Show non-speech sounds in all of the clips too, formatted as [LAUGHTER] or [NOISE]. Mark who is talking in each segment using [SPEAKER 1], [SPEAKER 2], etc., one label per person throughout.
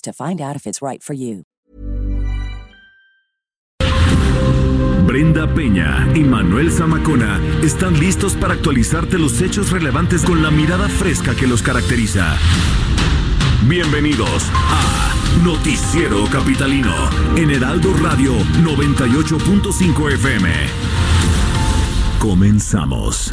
[SPEAKER 1] to find out if it's right for you.
[SPEAKER 2] Brenda Peña y Manuel Zamacona están listos para actualizarte los hechos relevantes con la mirada fresca que los caracteriza. Bienvenidos a Noticiero Capitalino en Heraldo Radio 98.5 FM. Comenzamos.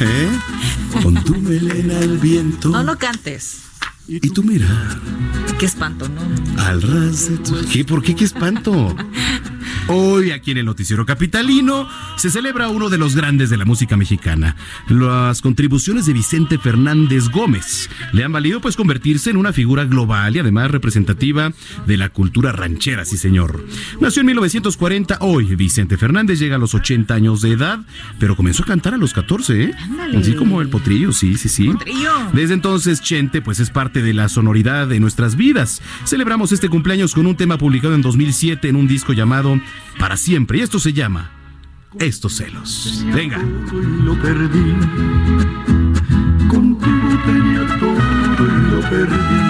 [SPEAKER 3] ¿Eh?
[SPEAKER 4] con tu melena al viento
[SPEAKER 5] No, no cantes.
[SPEAKER 3] Y tú mira,
[SPEAKER 5] Qué espanto, ¿no?
[SPEAKER 3] al ras de tu... ¿Qué? ¿Por qué? ¿Qué espanto? Hoy aquí en el Noticiero Capitalino se celebra uno de los grandes de la música mexicana. Las contribuciones de Vicente Fernández Gómez le han valido pues convertirse en una figura global y además representativa de la cultura ranchera, sí señor. Nació en 1940, hoy Vicente Fernández llega a los 80 años de edad, pero comenzó a cantar a los 14, ¿eh?
[SPEAKER 5] Ándale.
[SPEAKER 3] Así como el potrillo, sí, sí, sí.
[SPEAKER 5] Potrillo.
[SPEAKER 3] Desde entonces, Chente, pues es parte de la sonoridad de nuestras vidas. Celebramos este cumpleaños con un tema publicado en 2007 en un disco llamado Para Siempre. Y esto se llama Estos celos. Venga.
[SPEAKER 4] todo y lo perdí. Contigo tenía todo y lo perdí.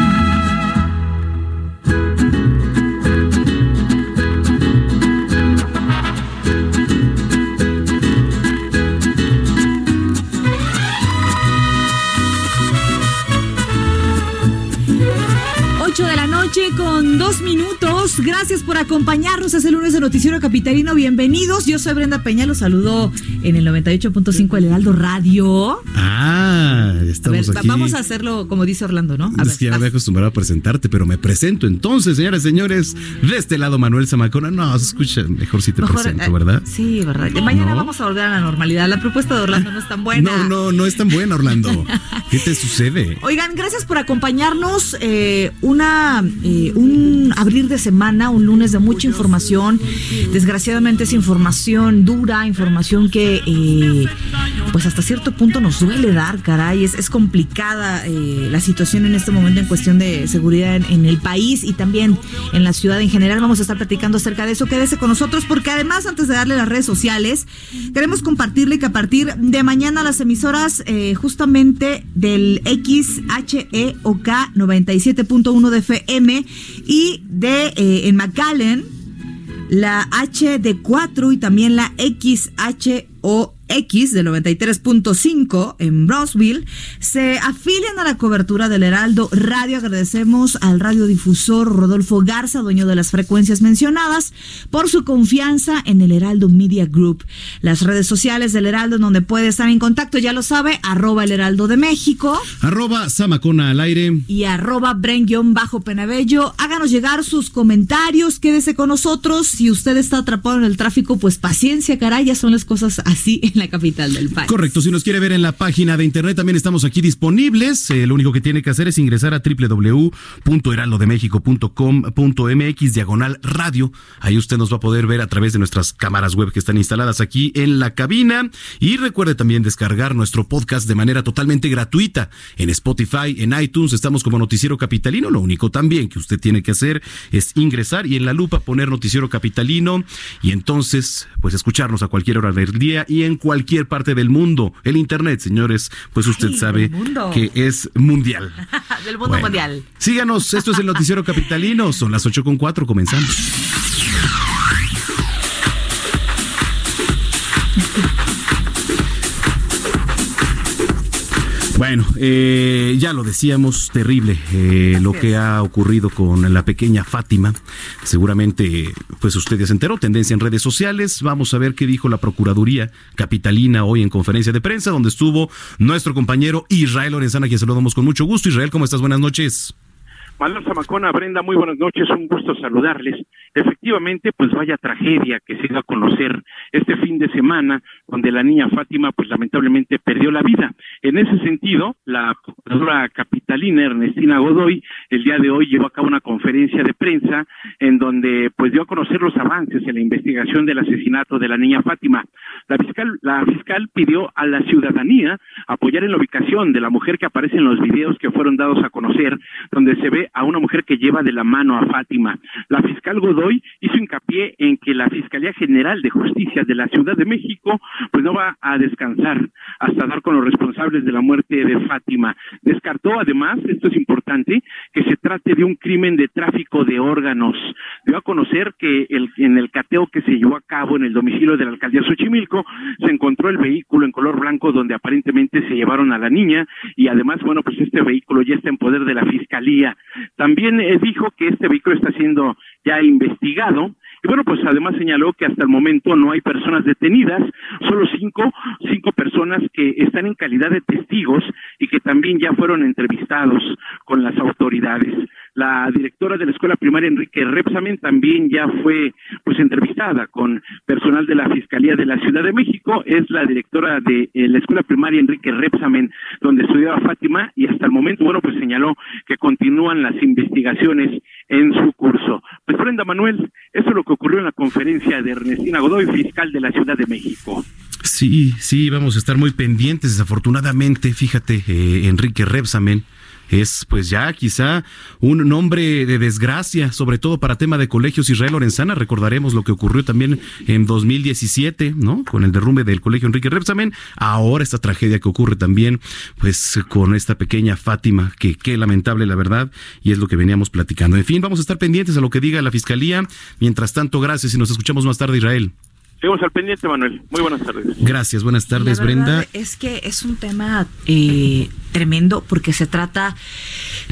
[SPEAKER 5] Noche con dos minutos. Gracias por acompañarnos. Es el lunes de Noticiero Capitalino. Bienvenidos. Yo soy Brenda Peña. Los saludo en el 98.5 El Heraldo Radio.
[SPEAKER 3] Ah,
[SPEAKER 5] A ver,
[SPEAKER 3] estamos
[SPEAKER 5] va-
[SPEAKER 3] aquí.
[SPEAKER 5] vamos a hacerlo como dice Orlando, ¿no? A
[SPEAKER 3] es
[SPEAKER 5] ver,
[SPEAKER 3] que ya me he acostumbrado a presentarte, pero me presento entonces, señoras y señores. De este lado, Manuel Zamacona. No, se escucha mejor si te
[SPEAKER 5] Mejor,
[SPEAKER 3] presento,
[SPEAKER 5] eh,
[SPEAKER 3] ¿verdad?
[SPEAKER 5] Sí, verdad. Mañana
[SPEAKER 3] No.
[SPEAKER 5] vamos a volver a la normalidad. La propuesta de Orlando no es tan buena.
[SPEAKER 3] No, no, no es tan buena, Orlando. [LAUGHS] ¿Qué te sucede?
[SPEAKER 5] Oigan, gracias por acompañarnos. eh, una, eh, un abrir de semana, un lunes de mucha información. Desgraciadamente es información dura, información que eh, pues hasta cierto punto nos duele dar, caray. Es, es complicada eh, la situación en este momento en cuestión de seguridad en, en el país y también en la ciudad en general. Vamos a estar platicando acerca de eso. Quédese con nosotros porque además, antes de darle las redes sociales, queremos compartirle que a partir de mañana las emisoras justamente del XHEOK 97.1 de FM y de eh, en McAllen la HD4 y también la XHOX del 93.5 en Brownsville se afilian a la cobertura del Heraldo Radio. Agradecemos al radiodifusor Rodolfo Garza, dueño de las frecuencias mencionadas, por su confianza en el Heraldo Media Group. Las redes sociales del Heraldo en donde puede estar en contacto, ya lo sabe, arroba el Heraldo de México
[SPEAKER 3] Arroba Zamacona al aire.
[SPEAKER 5] y arroba bajo penabello Háganos llegar sus comentarios, quédese con nosotros. Si usted está atrapado en el tráfico, pues paciencia, caray, ya son las cosas así en la capital del país.
[SPEAKER 3] Correcto, si nos quiere ver en la página de internet también estamos aquí disponibles. Eh, lo único que tiene que hacer es ingresar a www.heraldodemexico.com.mx diagonal radio. Ahí usted nos va a poder ver a través de nuestras cámaras web que están instaladas aquí en la cabina. Y recuerde también descargar nuestro podcast de manera totalmente gratuita en Spotify, en iTunes. Estamos como Noticiero Capitalino. Lo único también que usted tiene que hacer es ingresar y en la lupa poner Noticiero Capitalino y entonces pues escucharnos a cualquier hora del día y en cualquier parte del mundo. El Internet, señores, pues usted sabe que es mundial. [LAUGHS]
[SPEAKER 5] del mundo
[SPEAKER 3] Bueno,
[SPEAKER 5] mundial.
[SPEAKER 3] Síganos, esto es el Noticiero Capitalino. Son las 8 con 4, comenzamos. Bueno, eh, ya lo decíamos, terrible eh, lo que ha ocurrido con la pequeña Fátima. Seguramente, pues usted ya se enteró, tendencia en redes sociales. Vamos a ver qué dijo la Procuraduría Capitalina hoy en conferencia de prensa, donde estuvo nuestro compañero Israel Lorenzana, a quien saludamos con mucho gusto. Israel, ¿cómo estás? Buenas noches.
[SPEAKER 6] Manuel Zamacona, Brenda, muy buenas noches, un gusto saludarles. Efectivamente, pues vaya tragedia que se dio a conocer este fin de semana, donde la niña Fátima, pues lamentablemente perdió la vida. En ese sentido, la procuradora capitalina Ernestina Godoy, el día de hoy llevó a cabo una conferencia de prensa en donde pues dio a conocer los avances en la investigación del asesinato de la niña Fátima. La fiscal, la fiscal pidió a la ciudadanía apoyar en la ubicación de la mujer que aparece en los videos que fueron dados a conocer, donde se ve a una mujer que lleva de la mano a Fátima. La fiscal Godoy hizo hincapié en que la Fiscalía General de Justicia de la Ciudad de México pues no va a descansar hasta dar con los responsables de la muerte de Fátima. Descartó además, esto es importante, que se trate de un crimen de tráfico de órganos. Dio a conocer que el, en el cateo que se llevó a cabo en el domicilio de la alcaldía Xochimilco se encontró el vehículo en color blanco donde aparentemente se llevaron a la niña y además, bueno, pues este vehículo ya está en poder de la Fiscalía. También eh, dijo que este vehículo está siendo ya investigado y bueno, pues además señaló que hasta el momento no hay personas detenidas, solo cinco, cinco personas que están en calidad de testigos y que también ya fueron entrevistados con las autoridades. La directora de la escuela primaria Enrique Repsamen también ya fue pues entrevistada con personal de la Fiscalía de la Ciudad de México, es la directora de eh, la escuela primaria Enrique Repsamen donde estudiaba Fátima y hasta el momento bueno pues señaló que continúan las investigaciones en su curso. Pues Brenda Manuel, eso es lo que ocurrió en la conferencia de Ernestina Godoy, fiscal de la Ciudad de México.
[SPEAKER 3] Sí, sí, vamos a estar muy pendientes. Desafortunadamente, fíjate, eh, Enrique Repsamen es pues ya quizá un nombre de desgracia, sobre todo para tema de colegios Israel Lorenzana. Recordaremos lo que ocurrió también en 2017, ¿no? Con el derrumbe del colegio Enrique Repsamen. Ahora esta tragedia que ocurre también, pues con esta pequeña Fátima, que qué lamentable la verdad, y es lo que veníamos platicando. En fin, vamos a estar pendientes a lo que diga la fiscalía. Mientras tanto, gracias y nos escuchamos más tarde, Israel.
[SPEAKER 6] Seguimos al pendiente, Manuel. Muy buenas tardes.
[SPEAKER 3] Gracias, buenas tardes,
[SPEAKER 5] La
[SPEAKER 3] Brenda.
[SPEAKER 5] Es que es un tema eh, tremendo porque se trata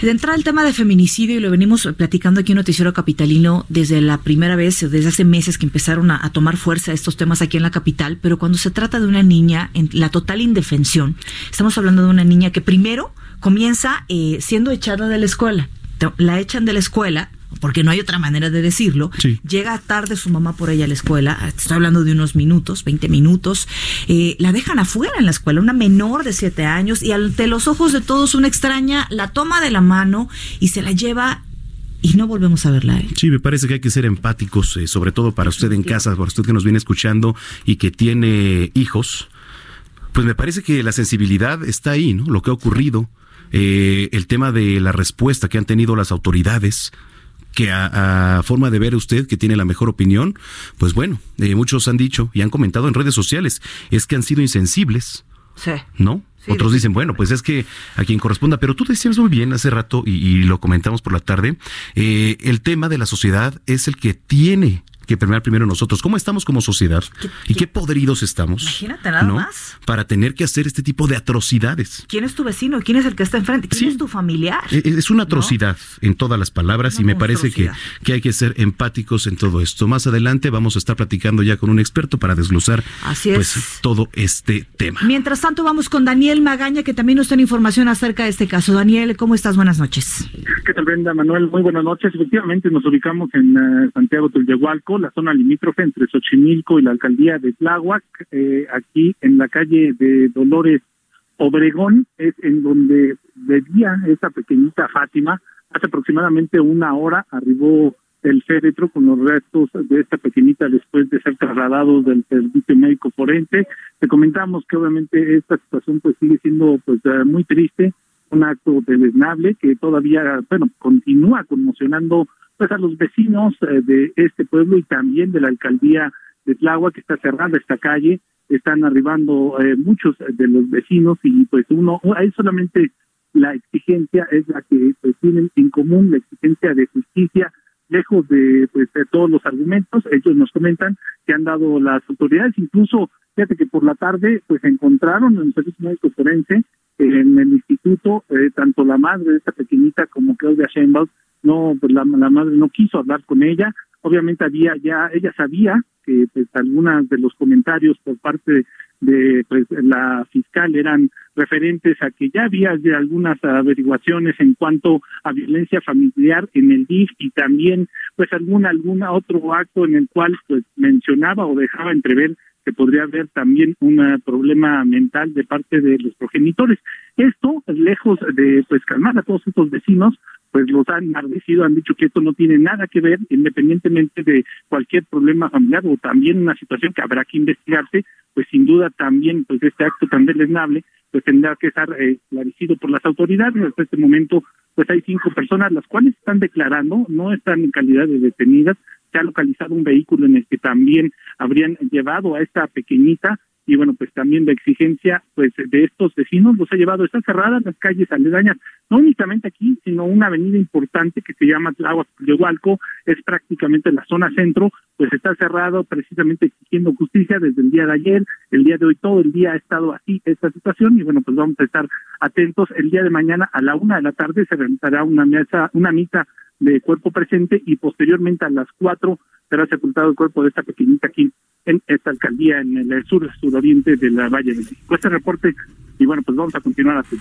[SPEAKER 5] de entrar al tema de feminicidio y lo venimos platicando aquí en Noticiero Capitalino desde la primera vez, desde hace meses que empezaron a, a tomar fuerza estos temas aquí en la capital, pero cuando se trata de una niña en la total indefensión, estamos hablando de una niña que primero comienza eh, siendo echada de la escuela. La echan de la escuela porque no hay otra manera de decirlo.
[SPEAKER 3] Sí.
[SPEAKER 5] Llega tarde su mamá por ella a la escuela, estoy hablando de unos minutos, 20 minutos, eh, la dejan afuera en la escuela, una menor de 7 años, y ante los ojos de todos una extraña la toma de la mano y se la lleva y no volvemos a verla. ¿eh?
[SPEAKER 3] Sí, me parece que hay que ser empáticos, eh, sobre todo para usted en casa, para usted que nos viene escuchando y que tiene hijos. Pues me parece que la sensibilidad está ahí, ¿no? Lo que ha ocurrido, eh, el tema de la respuesta que han tenido las autoridades, que a, a, forma de ver usted que tiene la mejor opinión, pues bueno, eh, muchos han dicho y han comentado en redes sociales, es que han sido insensibles,
[SPEAKER 5] Sí.
[SPEAKER 3] ¿no?
[SPEAKER 5] Sí,
[SPEAKER 3] Otros dicen, bueno, pues es que a quien corresponda, pero tú decías muy bien hace rato y, y lo comentamos por la tarde, eh, el tema de la sociedad es el que tiene que premiar primero nosotros. ¿Cómo estamos como sociedad?
[SPEAKER 5] ¿Qué-
[SPEAKER 3] ¿Y
[SPEAKER 5] qué-
[SPEAKER 3] qué podridos estamos?
[SPEAKER 5] Imagínate nada más.
[SPEAKER 3] Para tener que hacer este tipo de atrocidades.
[SPEAKER 5] ¿Quién es tu vecino? ¿Quién es el que está enfrente? ¿Quién
[SPEAKER 3] Sí.
[SPEAKER 5] es tu familiar?
[SPEAKER 3] Eh, Es una
[SPEAKER 5] ¿No?
[SPEAKER 3] atrocidad en todas las palabras
[SPEAKER 5] Una
[SPEAKER 3] y me parece que, que hay que ser empáticos en todo esto. Más adelante vamos a estar platicando ya con un experto para desglosar
[SPEAKER 5] Así es.
[SPEAKER 3] pues todo este tema.
[SPEAKER 5] Mientras tanto, vamos con Daniel Magaña, que también nos tiene información acerca de este caso. Daniel, ¿cómo estás? Buenas noches.
[SPEAKER 7] ¿Qué tal, Brenda? Manuel, muy buenas noches. Efectivamente, nos ubicamos en uh, Santiago La zona limítrofe entre Xochimilco y la alcaldía de Tláhuac, eh, aquí en la calle de Dolores Obregón, es en donde vivía esa pequeñita Fátima. Hace aproximadamente una hora arribó el féretro con los restos de esta pequeñita después de ser trasladados del servicio médico forense. Te comentamos que obviamente esta situación pues sigue siendo pues eh, muy triste, un acto deleznable que todavía, bueno, continúa conmocionando pues a los vecinos eh, de este pueblo y también de la alcaldía de Tláhuac que está cerrada esta calle, están arribando eh, muchos de los vecinos y pues uno, hay solamente la exigencia es la que pues, tienen en común, la exigencia de justicia, lejos de, pues, de todos los argumentos, ellos nos comentan que han dado las autoridades, incluso, fíjate que por la tarde, pues encontraron en el servicio médico forense, en el instituto, eh, tanto la madre de esta pequeñita como Claudia Sheinbaum, no, pues la, madre no quiso hablar con ella, obviamente había ya, ella sabía que pues algunas de los comentarios por parte de pues la fiscal eran referentes a que ya había algunas averiguaciones en cuanto a violencia familiar en el DIF y también pues algún algún otro acto en el cual pues mencionaba o dejaba entrever que podría haber también un problema mental de parte de los progenitores. Esto, lejos de pues calmar a todos estos vecinos, pues los han maldecido, han dicho que esto no tiene nada que ver, independientemente de cualquier problema familiar o también una situación que habrá que investigarse, pues sin duda también pues este acto tan deleznable pues tendrá que estar eh, esclarecido por las autoridades. Hasta este momento pues hay cinco personas las cuales están declarando, no están en calidad de detenidas, se ha localizado un vehículo en el que también habrían llevado a esta pequeñita y bueno, pues también la exigencia pues de estos vecinos los ha llevado, están cerradas las calles aledañas, no únicamente aquí, sino una avenida importante que se llama Tláhuac Hualco, es prácticamente la zona centro, pues está cerrado precisamente exigiendo justicia desde el día de ayer, el día de hoy, todo el día ha estado así esta situación y bueno, pues vamos a estar atentos. El día de mañana a la una de la tarde se realizará una mesa, una misa de cuerpo presente y posteriormente a las cuatro será sepultado el cuerpo de esta pequeñita aquí en esta alcaldía en el sur suroriente de la Valle de México. Este reporte y bueno, pues vamos a continuar así.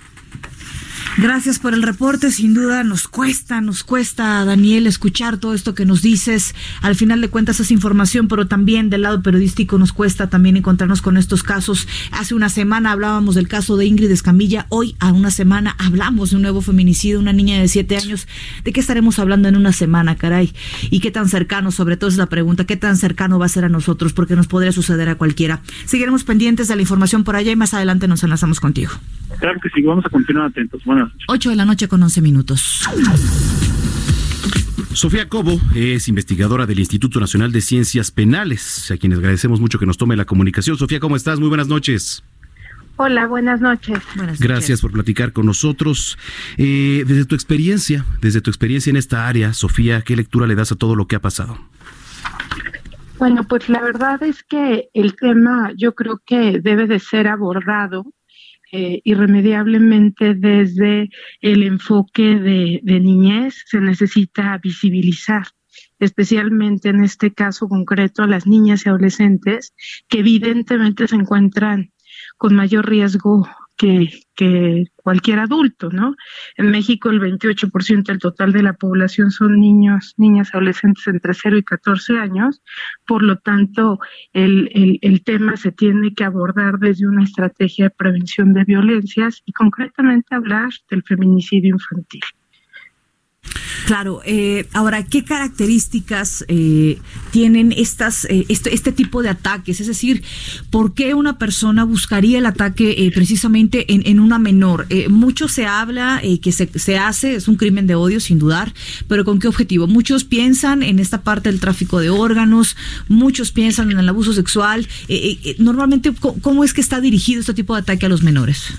[SPEAKER 5] Gracias por el reporte. Sin duda nos cuesta, nos cuesta, Daniel, escuchar todo esto que nos dices. Al final de cuentas es información, pero también del lado periodístico nos cuesta también encontrarnos con estos casos. Hace una semana hablábamos del caso de Ingrid Escamilla. Hoy, a una semana, hablamos de un nuevo feminicidio, una niña de siete años. ¿De qué estaremos hablando en una semana, caray? ¿Y qué tan cercano, sobre todo es la pregunta, qué tan cercano va a ser a nosotros? Porque nos podría suceder a cualquiera. Seguiremos pendientes de la información por allá y más adelante nos enlazamos contigo.
[SPEAKER 7] Claro que sí, vamos a continuar atentos. Buenas noches.
[SPEAKER 5] 8 de la noche con 11 minutos.
[SPEAKER 3] Sofía Cobo es investigadora del Instituto Nacional de Ciencias Penales, a quienes agradecemos mucho que nos tome la comunicación. Sofía, ¿cómo estás? Muy buenas noches.
[SPEAKER 8] Hola, buenas noches.
[SPEAKER 5] Buenas
[SPEAKER 3] Gracias
[SPEAKER 5] noches.
[SPEAKER 3] por platicar con nosotros. Eh, desde tu experiencia, desde tu experiencia en esta área, Sofía, ¿qué lectura le das a todo lo que ha pasado?
[SPEAKER 8] Bueno, pues la verdad es que el tema yo creo que debe de ser abordado eh, irremediablemente desde el enfoque de, de niñez. Se necesita visibilizar especialmente en este caso concreto a las niñas y adolescentes que evidentemente se encuentran con mayor riesgo que, cualquier adulto, ¿no? En México el 28% del total de la población son niños, niñas, adolescentes entre 0 y 14 años, por lo tanto el, el tema se tiene que abordar desde una estrategia de prevención de violencias y concretamente hablar del feminicidio infantil.
[SPEAKER 5] Claro, eh, ahora, ¿qué características eh, tienen estas, eh, este, este tipo de ataques? Es decir, ¿por qué una persona buscaría el ataque eh, precisamente en, en, una menor? Eh, mucho se habla que se, se, hace, es un crimen de odio, sin dudar, pero ¿con qué objetivo? Muchos piensan en esta parte del tráfico de órganos, muchos piensan en el abuso sexual. normalmente, ¿cómo es que está dirigido este tipo de ataque a los menores?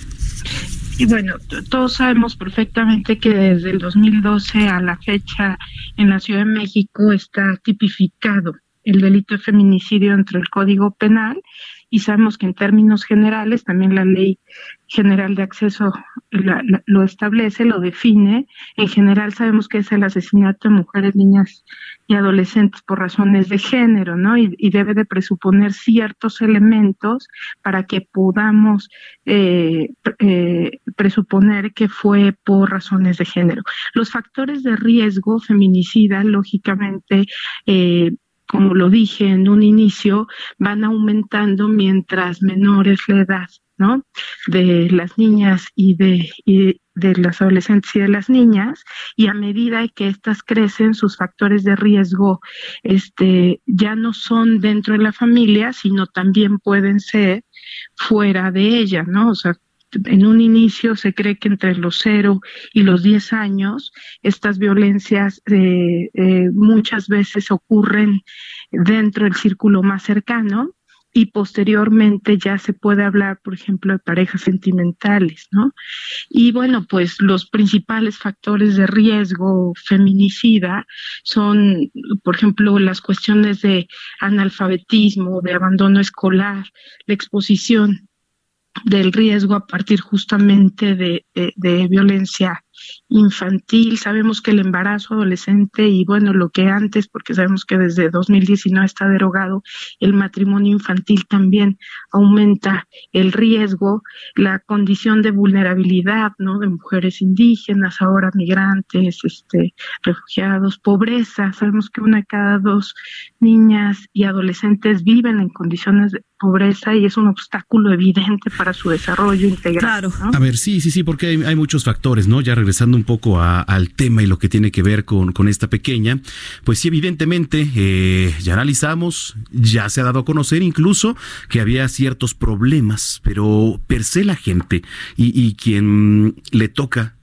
[SPEAKER 8] Y bueno, todos sabemos perfectamente que desde el 2012 a la fecha en la Ciudad de México está tipificado el delito de feminicidio entre el Código Penal y sabemos que en términos generales también la ley general de acceso lo establece, lo define. En general sabemos que es el asesinato de mujeres, niñas y adolescentes por razones de género, ¿no? Y, debe de presuponer ciertos elementos para que podamos eh, eh, presuponer que fue por razones de género. Los factores de riesgo feminicida, lógicamente, eh, como lo dije en un inicio, van aumentando mientras menores la edad. ¿No? De las niñas y de, de las adolescentes y de las niñas, y a medida que éstas crecen, sus factores de riesgo este, ya no son dentro de la familia, sino también pueden ser fuera de ella, ¿no? O sea, en un inicio se cree que entre los 0 y los 10 años estas violencias eh, eh, muchas veces ocurren dentro del círculo más cercano y posteriormente ya se puede hablar, por ejemplo, de parejas sentimentales, ¿no? Y bueno, pues los principales factores de riesgo feminicida son, por ejemplo, las cuestiones de analfabetismo, de abandono escolar, la exposición del riesgo a partir justamente de, de, violencia infantil. Sabemos que el embarazo adolescente y bueno, lo que antes, porque sabemos que desde 2019 está derogado, el matrimonio infantil también aumenta el riesgo, la condición de vulnerabilidad, ¿no? De mujeres indígenas, ahora migrantes, este, refugiados, pobreza. Sabemos que una de cada dos niñas y adolescentes viven en condiciones de pobreza y es un obstáculo evidente para su desarrollo integral. Claro.
[SPEAKER 3] A ver, sí, sí, sí, porque hay, hay muchos factores, ¿no? Ya regresando un poco al tema y lo que tiene que ver con, con esta pequeña, pues sí, evidentemente eh, ya analizamos, ya se ha dado a conocer incluso que había ciertos problemas, pero per se la gente y, y quien le toca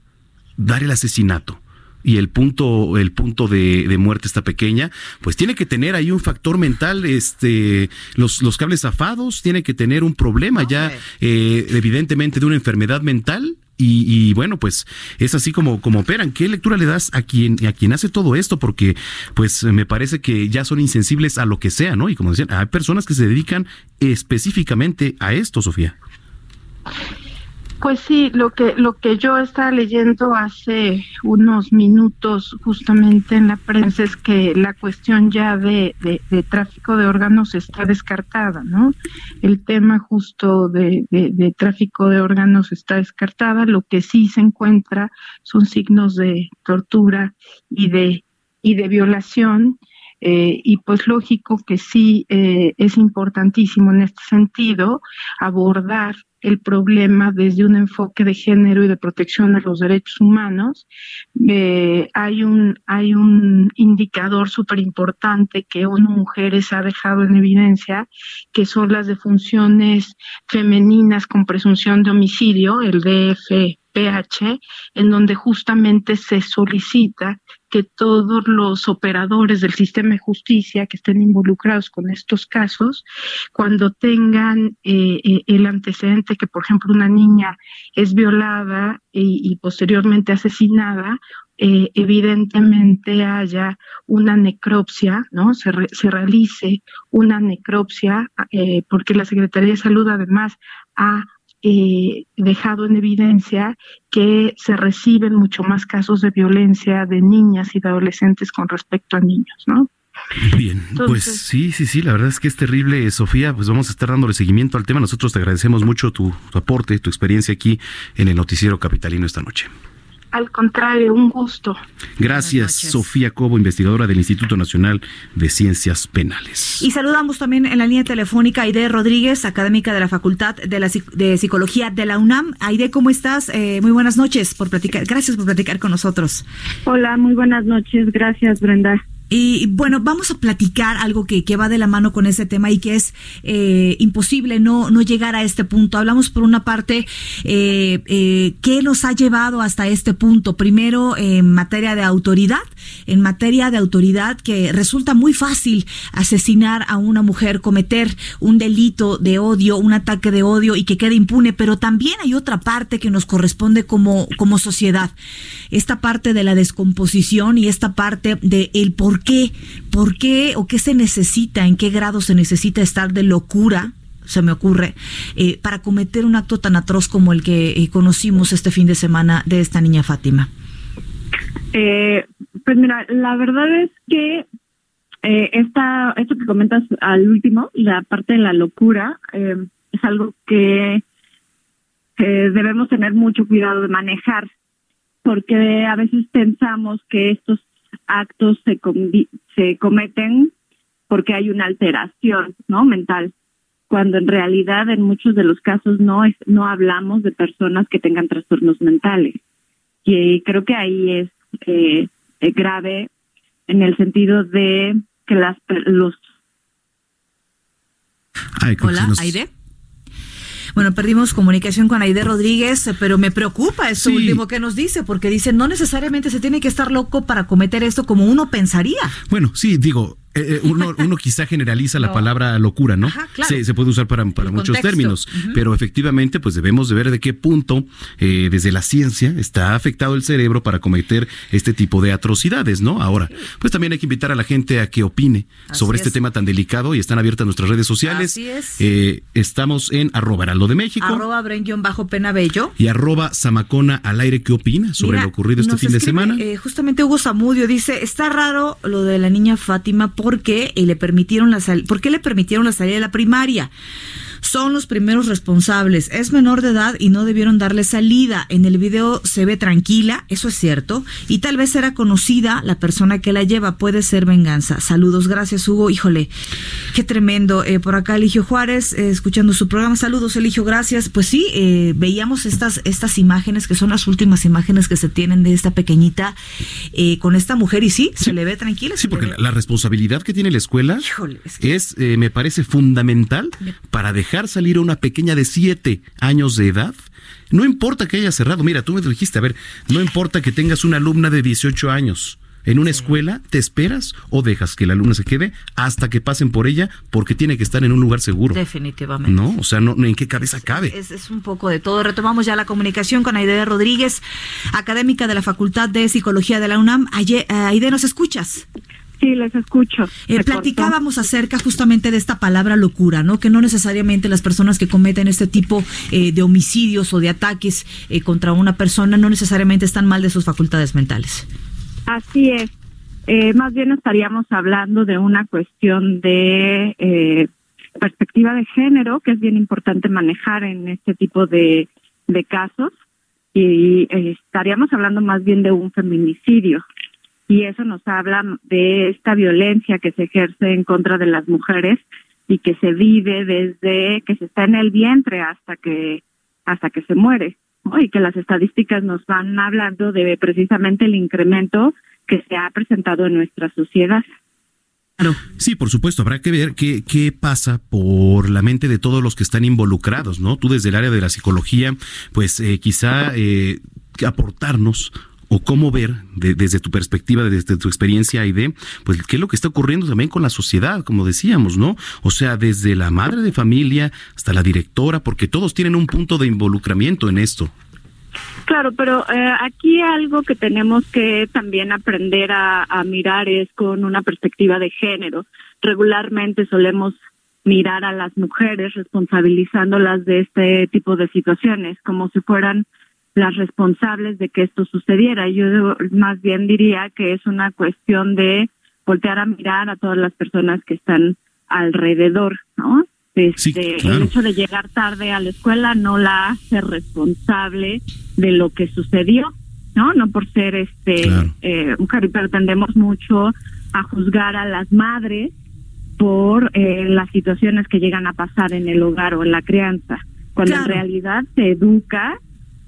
[SPEAKER 3] dar el asesinato y el punto, el punto de, de, muerte está pequeña, pues tiene que tener ahí un factor mental, este, los, los cables zafados, tiene que tener un problema ya, eh, evidentemente de una enfermedad mental y, bueno, pues es así como, como operan. ¿Qué lectura le das a quien, a quien hace todo esto? Porque pues me parece que ya son insensibles a lo que sea, ¿no? Y como decían, hay personas que se dedican específicamente a esto, Sofía.
[SPEAKER 8] Pues sí, lo que lo que yo estaba leyendo hace unos minutos justamente en la prensa es que la cuestión ya de, de, tráfico de órganos está descartada, ¿no? El tema justo de, de, tráfico de órganos está descartada. Lo que sí se encuentra son signos de tortura y de y de violación. Eh, y pues lógico que sí eh, es importantísimo en este sentido abordar el problema desde un enfoque de género y de protección de los derechos humanos. Eh, hay, un, hay un indicador súper importante que ONU Mujeres ha dejado en evidencia, que son las defunciones femeninas con presunción de homicidio, el DF PH, en donde justamente se solicita que todos los operadores del sistema de justicia que estén involucrados con estos casos, cuando tengan eh, eh, el antecedente que, por ejemplo, una niña es violada y, posteriormente asesinada, eh, evidentemente haya una necropsia, ¿no? Se, se realice una necropsia, porque la Secretaría de Salud además ha eh, dejado en evidencia que se reciben mucho más casos de violencia de niñas y de adolescentes con respecto a niños, ¿no?
[SPEAKER 3] Bien, pues sí, sí, sí, la verdad es que es terrible, Sofía, pues vamos a estar dándole seguimiento al tema. Nosotros te agradecemos mucho tu aporte, tu experiencia aquí en el Noticiero Capitalino esta noche.
[SPEAKER 8] Al contrario, un gusto.
[SPEAKER 3] Gracias, Sofía Cobo, investigadora del Instituto Nacional de Ciencias Penales.
[SPEAKER 5] Y saludamos también en la línea telefónica a Aide Rodríguez, académica de la Facultad de, la, de Psicología de la UNAM. Aide, ¿cómo estás? Eh, muy buenas noches por platicar. Gracias por platicar con nosotros.
[SPEAKER 9] Hola, muy buenas noches. Gracias, Brenda.
[SPEAKER 5] Y bueno, vamos a platicar algo que, que va de la mano con ese tema y que es eh, imposible no, no llegar a este punto. Hablamos por una parte, eh, eh, ¿qué nos ha llevado hasta este punto? Primero, en materia de autoridad, en materia de autoridad que resulta muy fácil asesinar a una mujer, cometer un delito de odio, un ataque de odio y que quede impune, pero también hay otra parte que nos corresponde como, como sociedad. Esta parte de la descomposición y esta parte de el qué, por qué o qué se necesita, en qué grado se necesita estar de locura se me ocurre, eh, para cometer un acto tan atroz como el que eh, conocimos este fin de semana de esta niña Fátima?
[SPEAKER 9] Eh, pues mira, la verdad es que eh, esta, esto que comentas al último, la parte de la locura, es algo que debemos tener mucho cuidado de manejar, porque a veces pensamos que estos actos se, se cometen porque hay una alteración no mental cuando en realidad en muchos de los casos no es no hablamos de personas que tengan trastornos mentales y creo que ahí es eh, grave en el sentido de que las los
[SPEAKER 5] Hola, Aide. Bueno, perdimos comunicación con Aide Rodríguez, pero me preocupa esto último que nos dice, porque dice, no necesariamente se tiene que estar loco para cometer esto como uno pensaría.
[SPEAKER 3] Bueno, sí, digo, eh, eh, uno, uno, quizá generaliza la palabra locura, ¿no? se, puede usar para, para muchos términos, pero efectivamente, pues debemos de ver de qué punto eh, desde la ciencia está afectado el cerebro para cometer este tipo de atrocidades, ¿no? Ahora, pues también hay que invitar a la gente a que opine sobre este tema tan delicado y están abiertas nuestras redes sociales.
[SPEAKER 5] Así es.
[SPEAKER 3] estamos en arroba heraldo de México.
[SPEAKER 5] Arroba bajo penabello.
[SPEAKER 3] Y arroba zamacona al aire. ¿Qué opina sobre lo ocurrido este fin de semana?
[SPEAKER 5] justamente Hugo Zamudio dice, está raro lo de la niña Fátima por qué le permitieron la ¿por qué le permitieron la salida de la primaria? Son los primeros responsables. Es menor de edad y no debieron darle salida. En el video se ve tranquila, eso es cierto, y tal vez era conocida la persona que la lleva. Puede ser venganza. Saludos, gracias Hugo. Híjole, qué tremendo. Eh, por acá Eligio Juárez, eh, escuchando su programa. Saludos, Eligio, gracias. Pues sí, eh, veíamos estas, estas imágenes que son las últimas imágenes que se tienen de esta pequeñita con esta mujer y sí, se le ve tranquila.
[SPEAKER 3] Sí, porque la, responsabilidad que tiene la escuela es, me parece fundamental para dejar salir a una pequeña de 7 años de edad, no importa que haya cerrado, mira, tú me dijiste, a ver, no importa que tengas una alumna de 18 años. En una escuela, ¿te esperas o dejas que la alumna se quede hasta que pasen por ella porque tiene que estar en un lugar seguro?
[SPEAKER 5] Definitivamente.
[SPEAKER 3] No, o sea, no, ¿en qué cabeza cabe?
[SPEAKER 5] Es, un poco de todo. Retomamos ya la comunicación con Aide Rodríguez, académica de la Facultad de Psicología de la UNAM. Aide, ¿nos escuchas?
[SPEAKER 9] Sí, les escucho.
[SPEAKER 5] Eh, platicábamos acerca justamente de esta palabra locura, ¿no? Que no necesariamente las personas que cometen este tipo eh, de homicidios o de ataques eh, contra una persona no necesariamente están mal de sus facultades mentales.
[SPEAKER 9] Así es. más bien estaríamos hablando de una cuestión de perspectiva de género, que es bien importante manejar en este tipo de, de casos. Y estaríamos hablando más bien de un feminicidio y eso nos habla de esta violencia que se ejerce en contra de las mujeres y que se vive desde que se está en el vientre hasta que hasta que se muere y que las estadísticas nos van hablando de precisamente el incremento que se ha presentado en nuestra sociedad.
[SPEAKER 3] Sí, por supuesto, habrá que ver qué, qué pasa por la mente de todos los que están involucrados, ¿no? Tú desde el área de la psicología, pues eh, quizá eh, aportarnos o cómo ver desde tu perspectiva, desde tu experiencia, Aide, pues qué es lo que está ocurriendo también con la sociedad, como decíamos, ¿no? O sea, desde la madre de familia hasta la directora, porque todos tienen un punto de involucramiento en esto.
[SPEAKER 9] Claro, pero eh, aquí algo que tenemos que también aprender a, a mirar es con una perspectiva de género. Regularmente solemos mirar a las mujeres responsabilizándolas de este tipo de situaciones, como si fueran las responsables de que esto sucediera. Yo más bien diría que es una cuestión de voltear a mirar a todas las personas que están alrededor, ¿no? Este, El hecho de llegar tarde a la escuela no la hace responsable de lo que sucedió, ¿no? No por ser este eh, mujer, pero tendemos mucho a juzgar a las madres por eh, las situaciones que llegan a pasar en el hogar o en la crianza, cuando en realidad se educa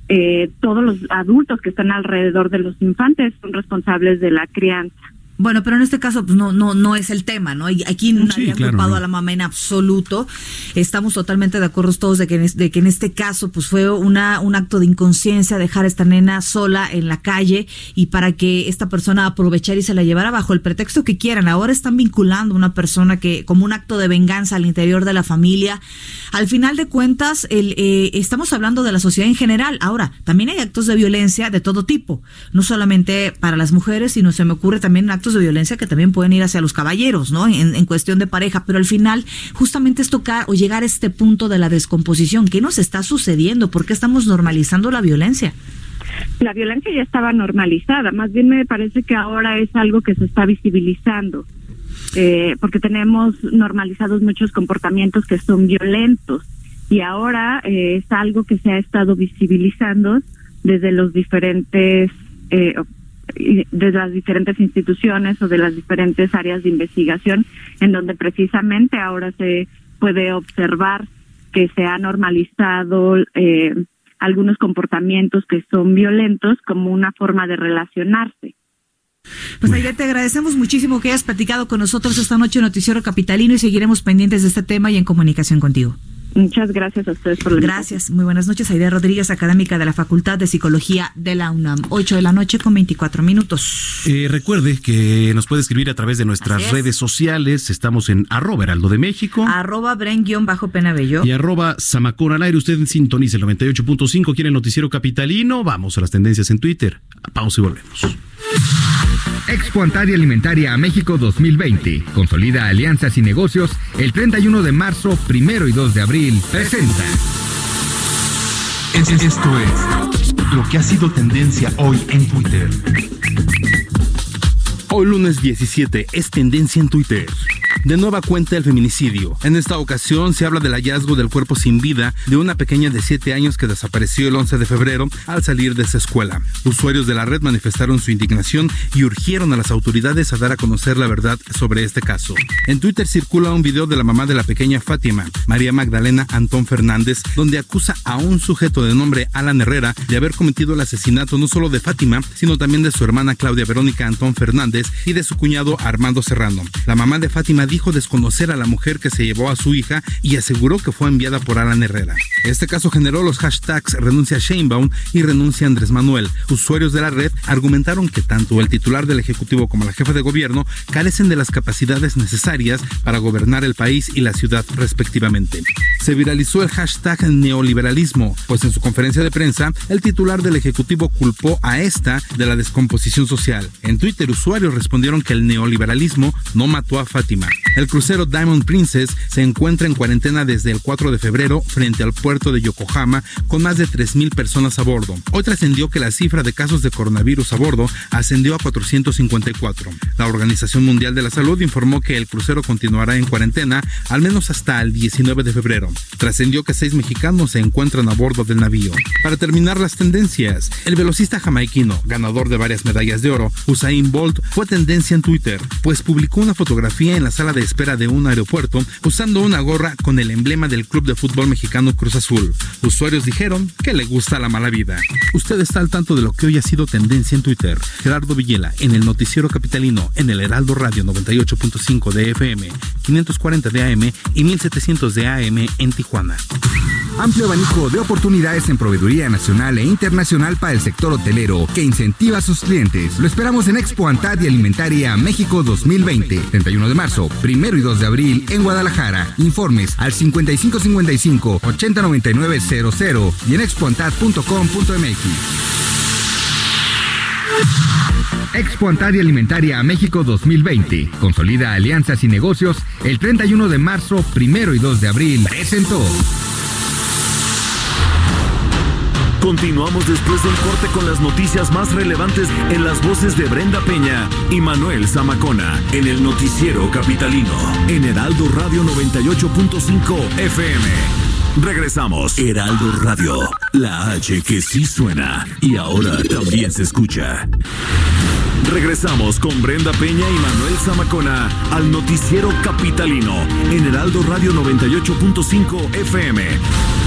[SPEAKER 9] eh, todos los adultos que están alrededor de los infantes son responsables de la crianza.
[SPEAKER 5] Bueno, pero en este caso pues no no no es el tema, ¿no? Aquí no sí, culpado a la mamá en absoluto. Estamos totalmente de acuerdo todos de que, en, de que en este caso pues fue una un acto de inconsciencia dejar a esta nena sola en la calle y para que esta persona aprovechara y se la llevara bajo el pretexto que quieran. Ahora están vinculando a una persona que como un acto de venganza al interior de la familia. Al final de cuentas, el, eh, estamos hablando de la sociedad en general. Ahora, también hay actos de violencia de todo tipo, no solamente para las mujeres, sino se me ocurre también actos de violencia que también pueden ir hacia los caballeros, ¿no? En, en cuestión de pareja, pero al final justamente es tocar o llegar a este punto de la descomposición. ¿Qué nos está sucediendo? ¿Por qué estamos normalizando la violencia?
[SPEAKER 9] La violencia ya estaba normalizada, más bien me parece que ahora es algo que se está visibilizando. Eh, porque tenemos normalizados muchos comportamientos que son violentos y ahora eh, es algo que se ha estado visibilizando desde los diferentes eh, de las diferentes instituciones o de las diferentes áreas de investigación en donde precisamente ahora se puede observar que se ha normalizado eh, algunos comportamientos que son violentos como una forma de relacionarse.
[SPEAKER 5] Pues Aide, te agradecemos muchísimo que hayas platicado con nosotros esta noche en Noticiero Capitalino y seguiremos pendientes de este tema y en comunicación contigo.
[SPEAKER 9] Muchas gracias a ustedes por la
[SPEAKER 5] Gracias. Muy buenas noches. Aide Rodríguez, académica de la Facultad de Psicología de la UNAM. 8 de la noche con 24 minutos.
[SPEAKER 10] Eh, recuerde que nos puede escribir a través de nuestras redes sociales. Estamos en arroba heraldo de México.
[SPEAKER 5] Arroba bren-penabello.
[SPEAKER 10] Y arroba samacón al aire. Usted sintoniza el 98.5. ¿Quiere el noticiero capitalino? Vamos a las tendencias en Twitter. Pausa y volvemos.
[SPEAKER 11] Expo Antaria Alimentaria a México 2020. Consolida alianzas y negocios el 31 de marzo, primero y 2 de abril. Presenta.
[SPEAKER 12] Esto es lo que ha sido tendencia hoy en Twitter.
[SPEAKER 10] Hoy lunes 17 es tendencia en Twitter. De nueva cuenta el feminicidio. En esta ocasión se habla del hallazgo del cuerpo sin vida de una pequeña de 7 años que desapareció el 11 de febrero al salir de esa escuela. Usuarios de la red manifestaron su indignación y urgieron a las autoridades a dar a conocer la verdad sobre este caso. En Twitter circula un video de la mamá de la pequeña Fátima, María Magdalena Antón Fernández, donde acusa a un sujeto de nombre Alan Herrera de haber cometido el asesinato no solo de Fátima, sino también de su hermana Claudia Verónica Antón Fernández y de su cuñado Armando Serrano. La mamá de Fátima dijo desconocer a la mujer que se llevó a su hija y aseguró que fue enviada por Alan Herrera. Este caso generó los hashtags renuncia Sheinbaum y renuncia Andrés Manuel. Usuarios de la red argumentaron que tanto el titular del Ejecutivo como la jefa de gobierno carecen de las capacidades necesarias para gobernar el país y la ciudad respectivamente. Se viralizó el hashtag neoliberalismo, pues en su conferencia de prensa el titular del Ejecutivo culpó a esta de la descomposición social. En Twitter usuarios respondieron que el neoliberalismo no mató a Fátima. El crucero Diamond Princess se encuentra en cuarentena desde el 4 de febrero frente al puerto de Yokohama con más de 3.000 personas a bordo. Hoy trascendió que la cifra de casos de coronavirus a bordo ascendió a 454. La Organización Mundial de la Salud informó que el crucero continuará en cuarentena al menos hasta el 19 de febrero. Trascendió que seis mexicanos se encuentran a bordo del navío. Para terminar las tendencias, el velocista jamaiquino, ganador de varias medallas de oro, Usain Bolt, fue tendencia en Twitter, pues publicó una fotografía en la sala de espera de un aeropuerto usando una gorra con el emblema del club de fútbol mexicano Cruz Azul. Usuarios dijeron que le gusta la mala vida. Usted está al tanto de lo que hoy ha sido tendencia en Twitter. Gerardo Villela en el noticiero capitalino en el Heraldo Radio 98.5 de FM, 540 de AM y 1700 de AM en Tijuana.
[SPEAKER 11] Amplio abanico de oportunidades en proveeduría nacional e internacional para el sector hotelero que incentiva a sus clientes. Lo esperamos en Expo Antaria Alimentaria México 2020, 31 de marzo, primero y 2 de abril en Guadalajara. Informes al 5555 809900 y en expoantad.com.mx. Expo Antaria Alimentaria México 2020. Consolida alianzas y negocios el 31 de marzo, primero y 2 de abril. Presentó.
[SPEAKER 2] Continuamos después del corte con las noticias más relevantes en las voces de Brenda Peña y Manuel Zamacona en el noticiero capitalino en Heraldo Radio 98.5 FM. Regresamos. Heraldo Radio, la H que sí suena y ahora también se escucha. Regresamos con Brenda Peña y Manuel Zamacona al noticiero capitalino en Heraldo Radio 98.5 FM.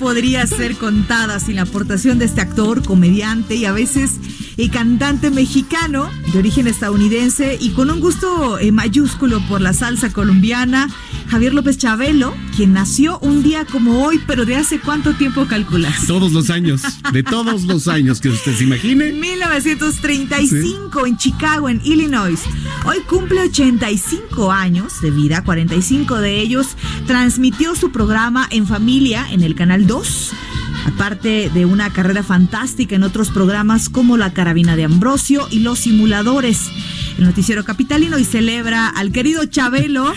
[SPEAKER 5] Podría ser contada sin la aportación de este actor, comediante y a veces eh, cantante mexicano de origen estadounidense y con un gusto eh, mayúsculo por la salsa colombiana, Javier López Chabelo, quien nació un día como hoy, pero de hace cuánto tiempo calculas?
[SPEAKER 3] Todos los años, de todos los años que usted se imagine.
[SPEAKER 5] 1935 en Chicago, en Illinois. Hoy cumple 85 años de vida, 45 de ellos transmitió su programa en familia en el Canal 2. Aparte de una carrera fantástica en otros programas como La Carabina de Ambrosio y Los Simuladores. El noticiero capitalino y celebra al querido Chabelo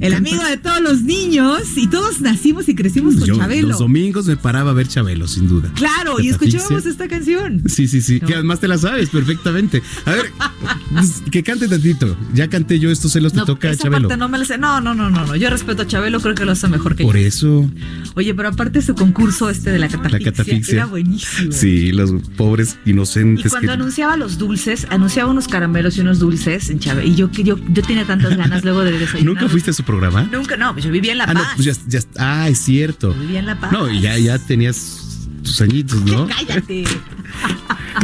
[SPEAKER 5] el amigo de todos los niños y todos nacimos y crecimos con
[SPEAKER 3] Yo
[SPEAKER 5] Chabelo.
[SPEAKER 3] los domingos me paraba a ver Chabelo, sin duda.
[SPEAKER 5] Claro, y escuchábamos esta canción.
[SPEAKER 3] Sí, sí, sí. Que además te la sabes perfectamente. A ver, [LAUGHS] que cante tantito. Ya canté yo, esto se los te toca a
[SPEAKER 5] esa
[SPEAKER 3] Chabelo.
[SPEAKER 5] parte no me la sé. No, no, no, no, no. Yo respeto a Chabelo, creo que lo hace mejor que
[SPEAKER 3] Por
[SPEAKER 5] yo.
[SPEAKER 3] eso,
[SPEAKER 5] Oye, pero aparte su concurso este de la catafixia,
[SPEAKER 3] la catafixia.
[SPEAKER 5] era buenísimo.
[SPEAKER 3] Sí, los pobres
[SPEAKER 5] Y
[SPEAKER 3] inocentes
[SPEAKER 5] cuando
[SPEAKER 3] que.
[SPEAKER 5] anunciaba los dulces, anunciaba unos caramelos y unos dulces en Chávez. Y yo que yo, yo tenía tantas ganas luego de [LAUGHS] desayunar.
[SPEAKER 3] ¿Nunca fuiste a su programa?
[SPEAKER 5] Nunca, no, pues yo vivía en La
[SPEAKER 3] ah, no,
[SPEAKER 5] Paz.
[SPEAKER 3] pues ya, ya. Ah, es cierto.
[SPEAKER 5] Vivía en La Paz.
[SPEAKER 3] No, y ya, ya tenías tus añitos, ¿no? [LAUGHS]
[SPEAKER 5] Cállate. [LAUGHS]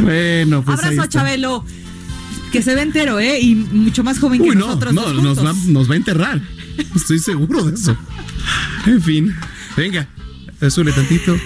[SPEAKER 3] Bueno, pues. ahí
[SPEAKER 5] Abrazo a
[SPEAKER 3] está.
[SPEAKER 5] Chabelo. Que se ve entero, ¿eh? Y mucho más joven que
[SPEAKER 3] no,
[SPEAKER 5] nosotros.
[SPEAKER 3] no, nos va,
[SPEAKER 5] juntos.
[SPEAKER 3] nos va a enterrar. Estoy seguro de eso. En fin, venga, sube tantito.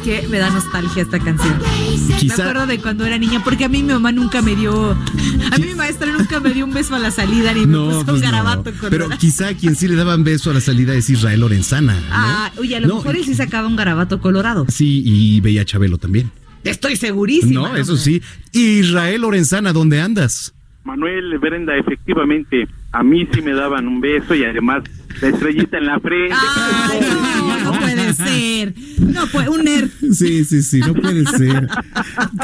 [SPEAKER 13] A la
[SPEAKER 3] Oye,
[SPEAKER 5] ¿Sabes qué? Me da nostalgia esta canción.
[SPEAKER 3] Quizá-
[SPEAKER 5] Me acuerdo de cuando era niña, porque a mí mi mamá nunca me dio. A mí mi maestra nunca me dio un beso a la salida ni me
[SPEAKER 3] no,
[SPEAKER 5] puso
[SPEAKER 3] pues
[SPEAKER 5] un
[SPEAKER 3] no.
[SPEAKER 5] garabato
[SPEAKER 3] Pero
[SPEAKER 5] colorado.
[SPEAKER 3] quizá quien sí le daban beso a la salida es Israel Lorenzana. ¿no?
[SPEAKER 5] Ah, oye, a lo
[SPEAKER 3] No,
[SPEAKER 5] mejor él sí sacaba un garabato colorado.
[SPEAKER 3] Sí, y veía a Chabelo también.
[SPEAKER 5] Estoy segurísima.
[SPEAKER 3] No, eso sí. Israel Lorenzana, ¿dónde andas?
[SPEAKER 6] Manuel Brenda, efectivamente, a mí sí me daban un beso y además la estrellita en la frente.
[SPEAKER 5] Ay, no, no puede ser. No puede, un nerd.
[SPEAKER 3] Sí, sí, sí, no puede ser.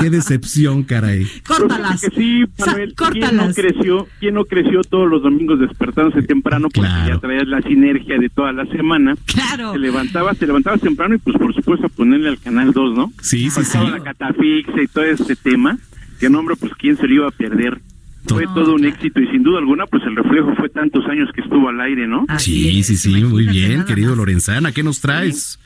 [SPEAKER 3] Qué decepción, caray.
[SPEAKER 5] Córtalas.
[SPEAKER 6] Que sí, Manuel, ¿quién no
[SPEAKER 5] córtalas.
[SPEAKER 6] creció? ¿Quién no creció todos los domingos despertándose temprano? Porque
[SPEAKER 3] Claro.
[SPEAKER 6] ya traías la sinergia de toda la semana.
[SPEAKER 5] Claro.
[SPEAKER 6] Te levantabas, te levantabas temprano y pues por supuesto a ponerle al canal 2, ¿no?
[SPEAKER 3] Sí, sí, sí.
[SPEAKER 6] La catafixia y todo este tema. Que nombre, pues quién se lo iba a perder. Fue
[SPEAKER 3] No,
[SPEAKER 6] todo un éxito y sin duda alguna, pues el reflejo fue tantos años que estuvo al aire, ¿no?
[SPEAKER 5] Así
[SPEAKER 3] Sí,
[SPEAKER 5] es,
[SPEAKER 3] sí, sí, muy bien,
[SPEAKER 5] nada
[SPEAKER 3] querido
[SPEAKER 5] más.
[SPEAKER 3] Lorenzana. ¿Qué nos traes?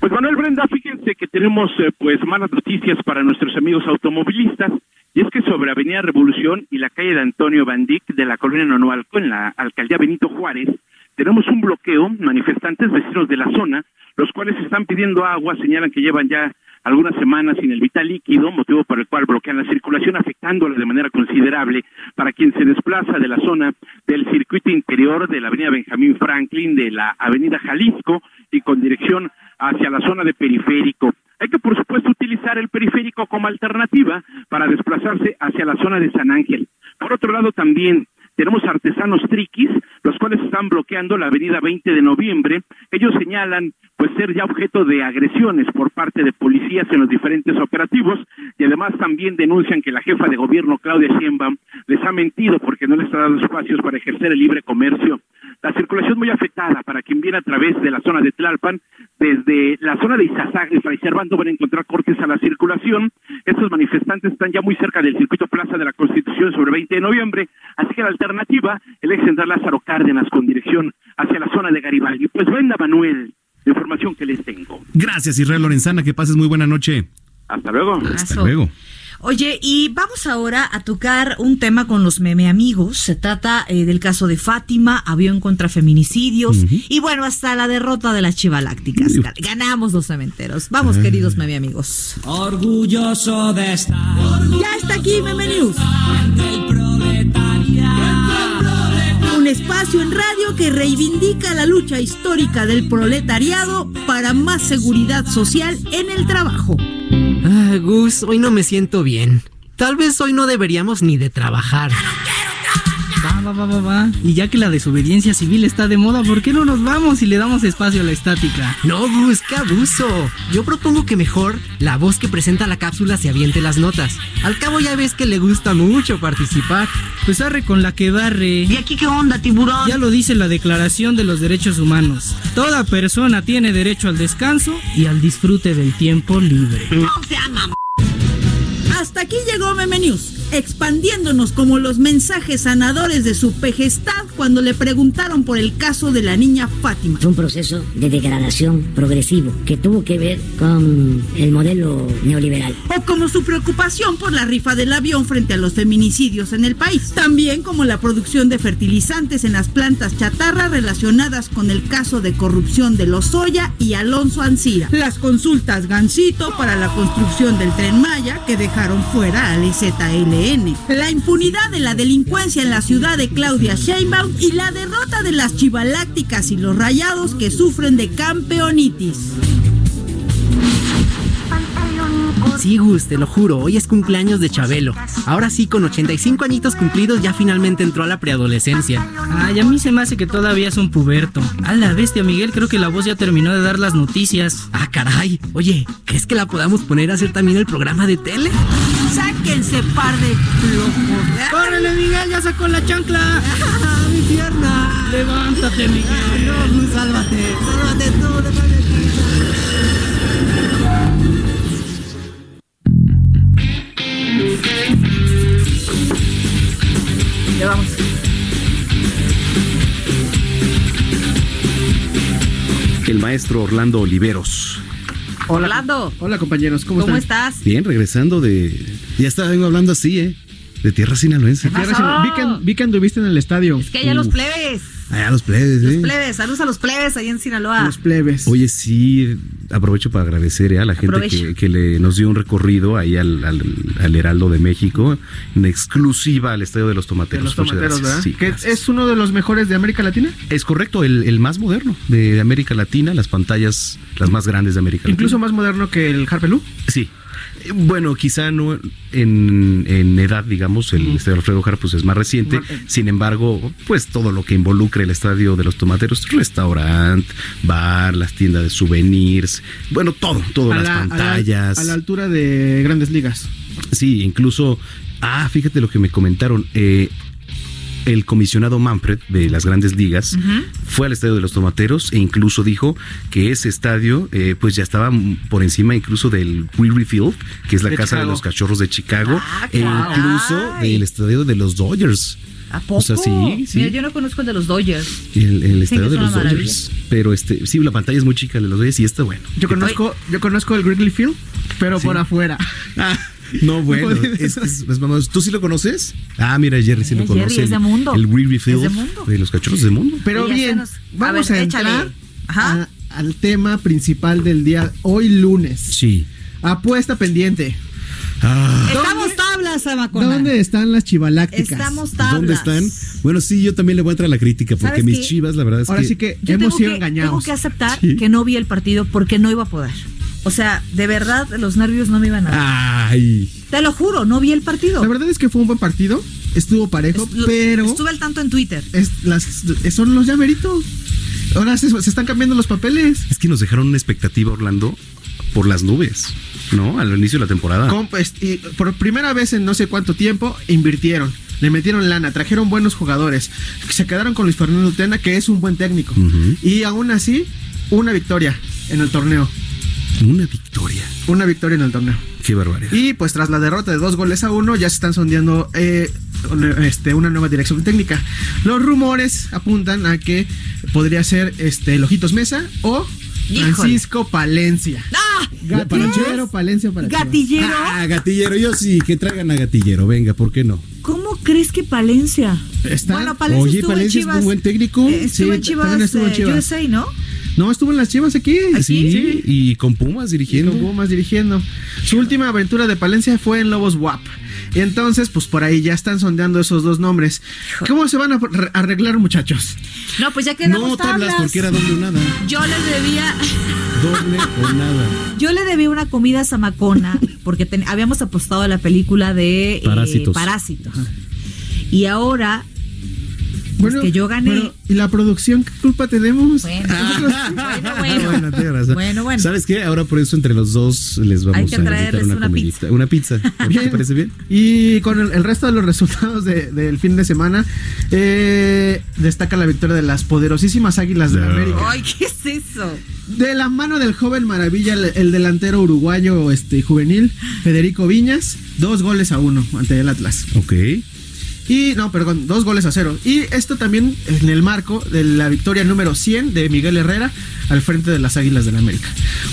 [SPEAKER 6] Pues Manuel Brenda, fíjense que tenemos eh, pues malas noticias para nuestros amigos automovilistas y es que sobre Avenida Revolución y la calle de Antonio Bandic de la colonia Nonualco en la alcaldía Benito Juárez tenemos un bloqueo, manifestantes vecinos de la zona, los cuales están pidiendo agua, señalan que llevan ya algunas semanas sin el vital líquido, motivo por el cual bloquean la circulación, afectándola de manera considerable para quien se desplaza de la zona del circuito interior de la avenida Benjamín Franklin, de la avenida Jalisco y con dirección hacia la zona de periférico. Hay que, por supuesto, utilizar el periférico como alternativa para desplazarse hacia la zona de San Ángel. Por otro lado, también tenemos artesanos triquis, los cuales están bloqueando la avenida 20 de noviembre. Ellos señalan pues ser ya objeto de agresiones por parte de policías en los diferentes operativos y además también denuncian que la jefa de gobierno Claudia Sheinbaum les ha mentido porque no les está dando espacios para ejercer el libre comercio. La circulación muy afectada para quien viene a través de la zona de Tlalpan, desde la zona de Izazaga y Fray Servando van a encontrar cortes a la circulación. Estos manifestantes están ya muy cerca del circuito Plaza de la Constitución sobre 20 de noviembre, así que la alternativa, el ex central Lázaro Cárdenas con dirección hacia la zona de Garibaldi. Pues venda Manuel, la información que les tengo.
[SPEAKER 3] Gracias, Israel Lorenzana. Que pases muy buena noche.
[SPEAKER 6] Hasta luego.
[SPEAKER 3] Hasta luego.
[SPEAKER 5] Oye, y vamos ahora a tocar un tema con los meme amigos. Se trata eh, del caso de Fátima, avión contra feminicidios y bueno, hasta la derrota de las chivalácticas. Ga- Ganamos los cementeros. Vamos, queridos meme amigos.
[SPEAKER 14] Orgulloso de estar
[SPEAKER 5] Ya está aquí Meme News.
[SPEAKER 15] Un espacio en radio que reivindica la lucha histórica del proletariado para más seguridad social en el trabajo.
[SPEAKER 16] Ah, Gus, hoy no me siento bien. Tal vez hoy no deberíamos ni de trabajar. Va, va, va, va. Y ya que la desobediencia civil está de moda, ¿por qué no nos vamos y le damos espacio a la estática?
[SPEAKER 17] No, qué abuso. Yo propongo que mejor la voz que presenta la cápsula se aviente las notas. Al cabo ya ves que le gusta mucho participar.
[SPEAKER 16] Pues arre con la que barre.
[SPEAKER 15] ¿Y aquí qué onda, tiburón?
[SPEAKER 16] Ya lo dice la Declaración de los Derechos Humanos. Toda persona tiene derecho al descanso y al disfrute del tiempo libre.
[SPEAKER 15] No sea
[SPEAKER 18] Hasta aquí llegó Meme News, expandiéndonos como los mensajes sanadores de su pejestad cuando le preguntaron por el caso de la niña Fátima.
[SPEAKER 19] Fue un proceso de degradación progresivo que tuvo que ver con el modelo neoliberal.
[SPEAKER 18] O como su preocupación por la rifa del avión frente a los feminicidios en el país. También como la producción de fertilizantes en las plantas chatarra relacionadas con el caso de corrupción de Lozoya y Alonso Ancira. Las consultas Gancito para la construcción del tren Maya que dejaron fuera al IZLN. La impunidad de la delincuencia en la ciudad de Claudia Sheinbaum y la derrota de las chivalácticas y los rayados que sufren de campeonitis.
[SPEAKER 17] Sí, Gus, te lo juro, hoy es cumpleaños de Chabelo. Ahora sí, con 85 añitos cumplidos, ya finalmente entró a la preadolescencia.
[SPEAKER 16] Ay, a mí se me hace que todavía es un puberto. A la bestia, Miguel, creo que la voz ya terminó de dar las noticias.
[SPEAKER 17] Ah, caray. Oye, ¿crees que la podamos poner a hacer también el programa de tele?
[SPEAKER 18] Sáquense par de flojos.
[SPEAKER 16] ¡Córrele, Miguel! ¡Ya sacó la chancla! [LAUGHS]
[SPEAKER 17] ¡Mi pierna!
[SPEAKER 16] ¡Levántate, Miguel!
[SPEAKER 17] No, Gus, sálvate. Sálvate tú,
[SPEAKER 5] Ya vamos.
[SPEAKER 3] El maestro Orlando Oliveros.
[SPEAKER 5] Orlando.
[SPEAKER 20] Hola compañeros, ¿cómo,
[SPEAKER 5] ¿Cómo
[SPEAKER 20] están?
[SPEAKER 5] estás?
[SPEAKER 3] Bien, regresando de. Ya estaba vengo hablando así, ¿eh? De tierra sinaloense.
[SPEAKER 5] ¿Qué pasó?
[SPEAKER 20] Tierra Sin- Vi que, vi que anduviste en el estadio.
[SPEAKER 5] Es que allá los plebes.
[SPEAKER 3] Allá los plebes,
[SPEAKER 5] Los
[SPEAKER 3] ¿eh?
[SPEAKER 5] plebes. Saludos a los plebes ahí en Sinaloa.
[SPEAKER 20] Los plebes.
[SPEAKER 3] Oye, sí, aprovecho para agradecer ¿eh? a la gente que, que le, nos dio un recorrido ahí al, al- al Heraldo de México, en exclusiva al Estadio de los
[SPEAKER 20] de
[SPEAKER 3] Tomateros.
[SPEAKER 20] los
[SPEAKER 3] Muchas
[SPEAKER 20] tomateros,
[SPEAKER 3] gracias.
[SPEAKER 20] ¿verdad?
[SPEAKER 3] Sí,
[SPEAKER 20] que
[SPEAKER 3] gracias.
[SPEAKER 20] es uno de los mejores de América Latina.
[SPEAKER 3] Es correcto, el, el más moderno de, de América Latina, las pantallas las más grandes de América
[SPEAKER 20] Incluso
[SPEAKER 3] Latina.
[SPEAKER 20] más moderno que el Harpelú.
[SPEAKER 3] Sí. Bueno, quizá no en, en edad, digamos, el estadio Alfredo Jara pues es más reciente. Sin embargo, pues todo lo que involucra el estadio de los tomateros, restaurante, bar, las tiendas de souvenirs, bueno, todo,
[SPEAKER 20] a
[SPEAKER 3] las
[SPEAKER 20] la- a la-
[SPEAKER 3] pantallas.
[SPEAKER 20] A la, altura de grandes ligas.
[SPEAKER 3] Sí, incluso, ah, fíjate lo que me comentaron. eh, el comisionado Manfred de las grandes ligas fue al estadio de los tomateros e incluso dijo que ese estadio eh, pues ya estaba por encima incluso del Wrigley Field, que es la
[SPEAKER 20] De
[SPEAKER 3] casa de los cachorros de Chicago,
[SPEAKER 5] Ah,
[SPEAKER 3] e incluso del estadio de los Dodgers.
[SPEAKER 5] ¿A poco?
[SPEAKER 3] O sea, sí, sí.
[SPEAKER 5] Mira, yo no conozco el de los Dodgers.
[SPEAKER 3] El, el estadio de los Dodgers. Pero este, sí, la pantalla es muy chica de los Dodgers y está bueno.
[SPEAKER 20] Yo conozco, yo conozco el Wrigley Field, pero por afuera. [LAUGHS] [LAUGHS]
[SPEAKER 3] No, bueno,
[SPEAKER 20] No,
[SPEAKER 3] es, es- es mamá. ¿tú sí lo conoces? Ah, mira, Jerry sí lo
[SPEAKER 5] Jerry
[SPEAKER 3] conoce.
[SPEAKER 5] es de
[SPEAKER 3] el-
[SPEAKER 5] mundo.
[SPEAKER 3] El
[SPEAKER 5] Es
[SPEAKER 3] Field
[SPEAKER 5] de mundo.
[SPEAKER 3] de los cachorros de mundo.
[SPEAKER 20] Pero
[SPEAKER 5] Oye,
[SPEAKER 20] bien,
[SPEAKER 5] nos-
[SPEAKER 20] vamos a,
[SPEAKER 5] ver,
[SPEAKER 20] entrar
[SPEAKER 5] Ajá.
[SPEAKER 20] a- al tema principal del día, hoy lunes.
[SPEAKER 3] Sí.
[SPEAKER 20] Apuesta pendiente.
[SPEAKER 3] Ah,
[SPEAKER 5] Estamos tablas, Samacona.
[SPEAKER 20] ¿Dónde están las chivalácticas?
[SPEAKER 5] Estamos tablas.
[SPEAKER 3] ¿Dónde están? Bueno, sí, yo también le voy a entrar a la crítica porque
[SPEAKER 5] ¿Sabes
[SPEAKER 3] mis
[SPEAKER 5] qué?
[SPEAKER 3] chivas, la verdad es
[SPEAKER 20] Ahora
[SPEAKER 3] que.
[SPEAKER 20] sí que
[SPEAKER 5] Yo
[SPEAKER 20] hemos sido
[SPEAKER 5] que,
[SPEAKER 20] engañados.
[SPEAKER 5] tengo que aceptar
[SPEAKER 3] Sí.
[SPEAKER 5] que no vi el partido porque no iba a poder. O sea, de verdad, los nervios no me iban a dar.
[SPEAKER 3] Ay.
[SPEAKER 5] Te lo juro, no vi el partido.
[SPEAKER 20] La verdad es que fue un buen partido, estuvo parejo,
[SPEAKER 5] Lo-
[SPEAKER 20] pero
[SPEAKER 5] Estuve al tanto en Twitter.
[SPEAKER 20] es- las, son los llameritos. Ahora se, se están cambiando los papeles.
[SPEAKER 3] Es que nos dejaron una expectativa, Orlando, por las nubes, ¿no? Al inicio de la temporada.
[SPEAKER 20] Pues, y por primera vez en no sé cuánto tiempo invirtieron. Le metieron lana, trajeron buenos jugadores. Se quedaron con Luis Fernando Tena, que es un buen técnico. Y aún así, una victoria en el torneo.
[SPEAKER 3] Una victoria.
[SPEAKER 20] Una victoria en el torneo.
[SPEAKER 3] Qué barbaridad.
[SPEAKER 20] Y pues tras la derrota de dos goles a uno, ya se están sondeando eh, una- este, una nueva dirección técnica. Los rumores apuntan a que podría ser este, el Ojitos Mesa o
[SPEAKER 5] Híjole.
[SPEAKER 20] Francisco Palencia.
[SPEAKER 5] ¡Ah!
[SPEAKER 20] Gatillero, Palencia para.
[SPEAKER 5] ¿Gatillero?
[SPEAKER 3] Ah, gatillero, yo sí, que traigan a gatillero, venga, ¿por qué no?
[SPEAKER 5] ¿Cómo crees que Palencia?
[SPEAKER 20] Está-
[SPEAKER 5] Bueno, Palencia
[SPEAKER 3] Oye,
[SPEAKER 5] estuvo
[SPEAKER 3] Palencia
[SPEAKER 5] en
[SPEAKER 3] es un buen técnico.
[SPEAKER 5] Eh, estuvo
[SPEAKER 20] Sí,
[SPEAKER 5] en Chivas,
[SPEAKER 20] estuvo en
[SPEAKER 5] eh,
[SPEAKER 20] Chivas.
[SPEAKER 5] USA, ¿no?
[SPEAKER 20] No, estuvo en las Chivas aquí.
[SPEAKER 3] Sí, y con Pumas
[SPEAKER 20] Y
[SPEAKER 3] dirigiendo.
[SPEAKER 20] con Pumas dirigiendo. Su última aventura de Palencia fue en Lobos WAP. Y entonces, pues por ahí ya están sondeando esos dos nombres. ¿Cómo se van a re- arreglar, muchachos?
[SPEAKER 5] No, pues ya quedamos
[SPEAKER 3] No tablas
[SPEAKER 5] tablas.
[SPEAKER 3] porque era doble o nada.
[SPEAKER 5] Yo le debía,
[SPEAKER 3] Doble o nada. [LAUGHS]
[SPEAKER 5] yo le debía una comida a Samacona porque ten- habíamos apostado a la película de eh,
[SPEAKER 3] Parásitos.
[SPEAKER 5] Parásitos. Y ahora
[SPEAKER 20] Bueno,
[SPEAKER 5] que yo gané.
[SPEAKER 20] bueno, ¿Y la producción qué culpa tenemos?
[SPEAKER 5] Bueno, [LAUGHS]
[SPEAKER 20] Nosotros- [LAUGHS]
[SPEAKER 5] bueno, bueno. Bueno, bueno.
[SPEAKER 3] ¿Sabes qué? Ahora por eso entre los dos les vamos
[SPEAKER 5] Hay que
[SPEAKER 3] a
[SPEAKER 5] traerles
[SPEAKER 3] una,
[SPEAKER 5] una
[SPEAKER 3] comidita. Una pizza. ¿Te parece bien?
[SPEAKER 20] Y con el, el resto de los [LAUGHS] resultados de- del fin de semana, eh, destaca la victoria de las poderosísimas Águilas de. América.
[SPEAKER 5] Ay, ¿qué es eso?
[SPEAKER 20] De la mano del joven maravilla, el, el delantero uruguayo este, juvenil, Federico Viñas, dos goles a uno ante el Atlas.
[SPEAKER 3] Ok.
[SPEAKER 20] Y, no, perdón, dos goles a cero. Y esto también en el marco de la victoria número 100 de Miguel Herrera al frente de las Águilas del la América.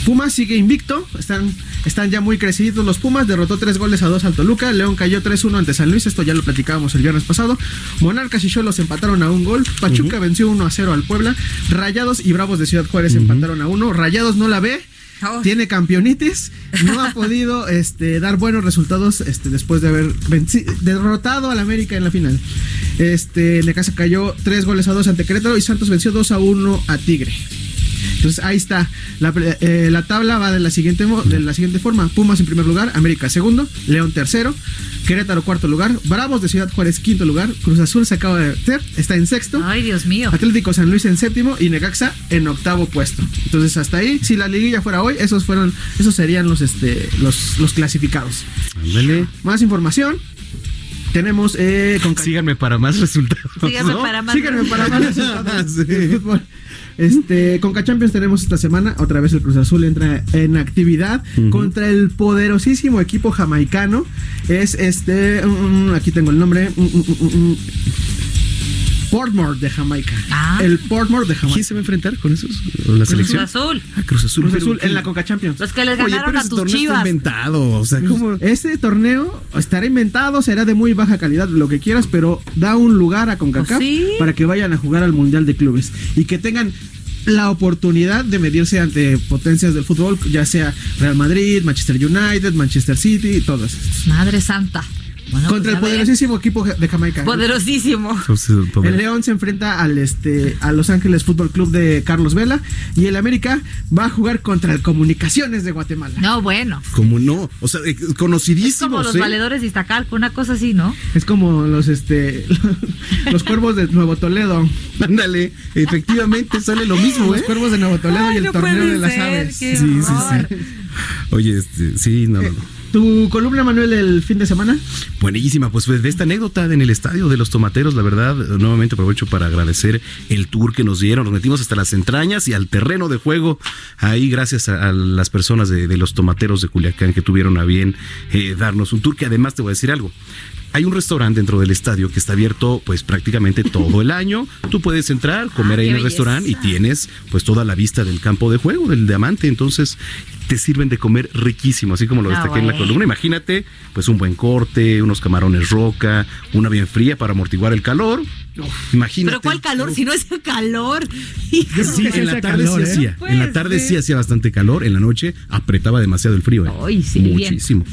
[SPEAKER 20] Pumas sigue invicto, están, están ya muy crecidos los Pumas, derrotó tres goles a dos al Toluca, León cayó 3-1 ante San Luis, esto ya lo platicábamos el viernes pasado. Monarcas y Cholos empataron a un gol, Pachuca venció 1 a 0 al Puebla, Rayados y Bravos de Ciudad Juárez empataron a uno, Rayados no la ve. Tiene campeonitis, no ha podido [LAUGHS] este, dar buenos resultados este, después de haber derrotado al América en la final. Este, Necaxa cayó 3 goles a 2 ante Querétaro y Santos venció 2 a 1 a Tigre. Entonces ahí está. La, eh, la tabla va de la, siguiente, de la siguiente forma. Pumas en primer lugar, América segundo, León tercero, Querétaro cuarto lugar, Bravos de Ciudad Juárez quinto lugar, Cruz Azul se acaba de meter, está en sexto.
[SPEAKER 5] Ay, Dios mío.
[SPEAKER 20] Atlético San Luis en séptimo y Necaxa en octavo puesto. Entonces hasta ahí, si la liguilla fuera hoy, esos fueron, esos serían los este, los, los clasificados.
[SPEAKER 3] Ándale.
[SPEAKER 20] Más información. Tenemos eh, con
[SPEAKER 3] Síganme para más resultados.
[SPEAKER 5] Síganme
[SPEAKER 3] ¿no?
[SPEAKER 5] para más
[SPEAKER 20] Síganme para más [LAUGHS] resultados
[SPEAKER 3] Sí.
[SPEAKER 20] Este, con Champions tenemos esta semana, otra vez el Cruz Azul entra en actividad contra el poderosísimo equipo jamaicano. Es este, mm, aquí tengo el nombre, mm, mm, mm, mm, Portmore de Jamaica. El Portmore de Jamaica.
[SPEAKER 3] ¿Quién se va a enfrentar con esos? ¿O ¿La selección?
[SPEAKER 5] Cruz Azul.
[SPEAKER 3] Ah, Cruz Azul.
[SPEAKER 20] Cruz Azul en la Conca Champions.
[SPEAKER 5] Los que les
[SPEAKER 3] Oye,
[SPEAKER 5] ganaron
[SPEAKER 3] pero
[SPEAKER 5] a
[SPEAKER 3] ese
[SPEAKER 5] tus
[SPEAKER 3] torneo está
[SPEAKER 5] chivas.
[SPEAKER 3] inventado. O sea, ¿cómo?
[SPEAKER 20] Este torneo estará inventado, será de muy baja calidad, lo que quieras, pero da un lugar a CONCACAF
[SPEAKER 5] Pues sí.
[SPEAKER 20] para que vayan a jugar al Mundial de Clubes y que tengan la oportunidad de medirse ante potencias del fútbol, ya sea Real Madrid, Manchester United, Manchester City y todas.
[SPEAKER 5] Madre santa. Bueno,
[SPEAKER 20] Contra
[SPEAKER 5] pues,
[SPEAKER 20] el poderosísimo equipo de Jamaica.
[SPEAKER 5] Poderosísimo. [LAUGHS]
[SPEAKER 20] El León se enfrenta al este a Los Ángeles Fútbol Club de Carlos Vela y el América va a jugar contra el Comunicaciones de Guatemala.
[SPEAKER 5] No, bueno.
[SPEAKER 3] ¿Cómo no? O sea, eh,
[SPEAKER 5] Es
[SPEAKER 3] conocidísimos.
[SPEAKER 5] como los
[SPEAKER 3] ¿eh?
[SPEAKER 5] valedores de Iztacalco, una cosa así, ¿no?
[SPEAKER 20] Es como los este [LAUGHS] los cuervos de Nuevo Toledo.
[SPEAKER 3] Ándale, efectivamente sale lo mismo,
[SPEAKER 20] Los
[SPEAKER 3] ¿eh?
[SPEAKER 20] cuervos de Nuevo Toledo
[SPEAKER 5] Ay,
[SPEAKER 20] y el
[SPEAKER 5] no
[SPEAKER 20] torneo
[SPEAKER 5] puede
[SPEAKER 20] de las
[SPEAKER 5] ser,
[SPEAKER 20] aves.
[SPEAKER 5] qué
[SPEAKER 3] Sí, sí, sí. Oye, este, sí, no.
[SPEAKER 20] ¿Tu columna, Manuel, el fin de semana?
[SPEAKER 3] Buenísima, pues de esta anécdota en el estadio de los tomateros, la verdad, nuevamente aprovecho para agradecer el tour que nos dieron. Nos metimos hasta las entrañas y al terreno de juego. Ahí, gracias a, a las personas de, de los tomateros de Culiacán que tuvieron a bien eh, darnos un tour, que además te voy a decir algo. Hay un restaurante dentro del estadio que está abierto pues prácticamente todo el año. Tú puedes entrar, comer
[SPEAKER 5] Ah,
[SPEAKER 3] ahí en el restaurante y tienes pues toda la vista del campo de juego, del diamante. Entonces te sirven de comer riquísimo, así como lo
[SPEAKER 5] Ah,
[SPEAKER 3] destaqué en la columna. Imagínate pues un buen corte, unos camarones roca, una bien fría para amortiguar el calor. Imagínate.
[SPEAKER 5] Pero ¿cuál calor? Si no es el calor.
[SPEAKER 3] Sí, en la tarde sí hacía. En la tarde sí hacía bastante calor, en la noche apretaba demasiado el frío. ¿eh?
[SPEAKER 5] Ay, sí, bien.
[SPEAKER 3] Muchísimo.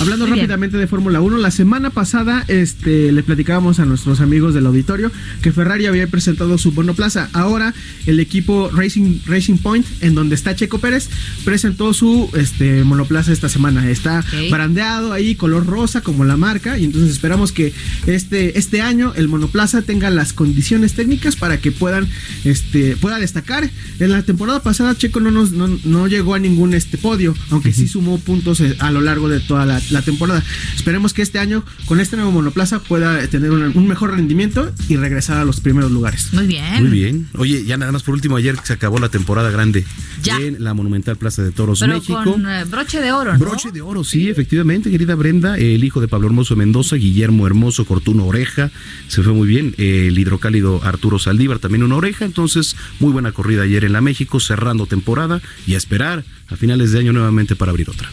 [SPEAKER 20] Hablando
[SPEAKER 5] Muy bien.
[SPEAKER 20] rápidamente de Fórmula 1, la semana pasada este, le platicábamos a nuestros amigos del auditorio que Ferrari había presentado su monoplaza. Ahora el equipo Racing, Racing Point, en donde está Checo Pérez, presentó su este, monoplaza esta semana. Está
[SPEAKER 5] Ok.
[SPEAKER 20] brandeado ahí, color rosa como la marca, y entonces esperamos que este, este año el monoplaza tenga las condiciones técnicas para que puedan este, pueda destacar. En la temporada pasada Checo no, nos, no, no llegó a ningún este podio, aunque sí sumó puntos eh, a lo largo de toda la, la temporada. Esperemos que este año con este nuevo monoplaza pueda tener una- un mejor rendimiento y regresar a los primeros lugares.
[SPEAKER 5] Muy bien.
[SPEAKER 3] Muy bien. Oye, ya nada más por último, ayer se acabó la temporada grande
[SPEAKER 5] Ya.
[SPEAKER 3] en la Monumental Plaza de Toros
[SPEAKER 5] Pero
[SPEAKER 3] México.
[SPEAKER 5] con eh, broche de oro, ¿no?
[SPEAKER 3] Broche de oro, sí, efectivamente, querida Brenda. El hijo de Pablo Hermoso Mendoza, Guillermo Hermoso, Cortuno Oreja. Se fue muy bien. El hidrocálido Arturo Saldívar, también una oreja. Entonces, muy buena corrida ayer en la México, cerrando temporada y a esperar a finales de año nuevamente para abrir otra.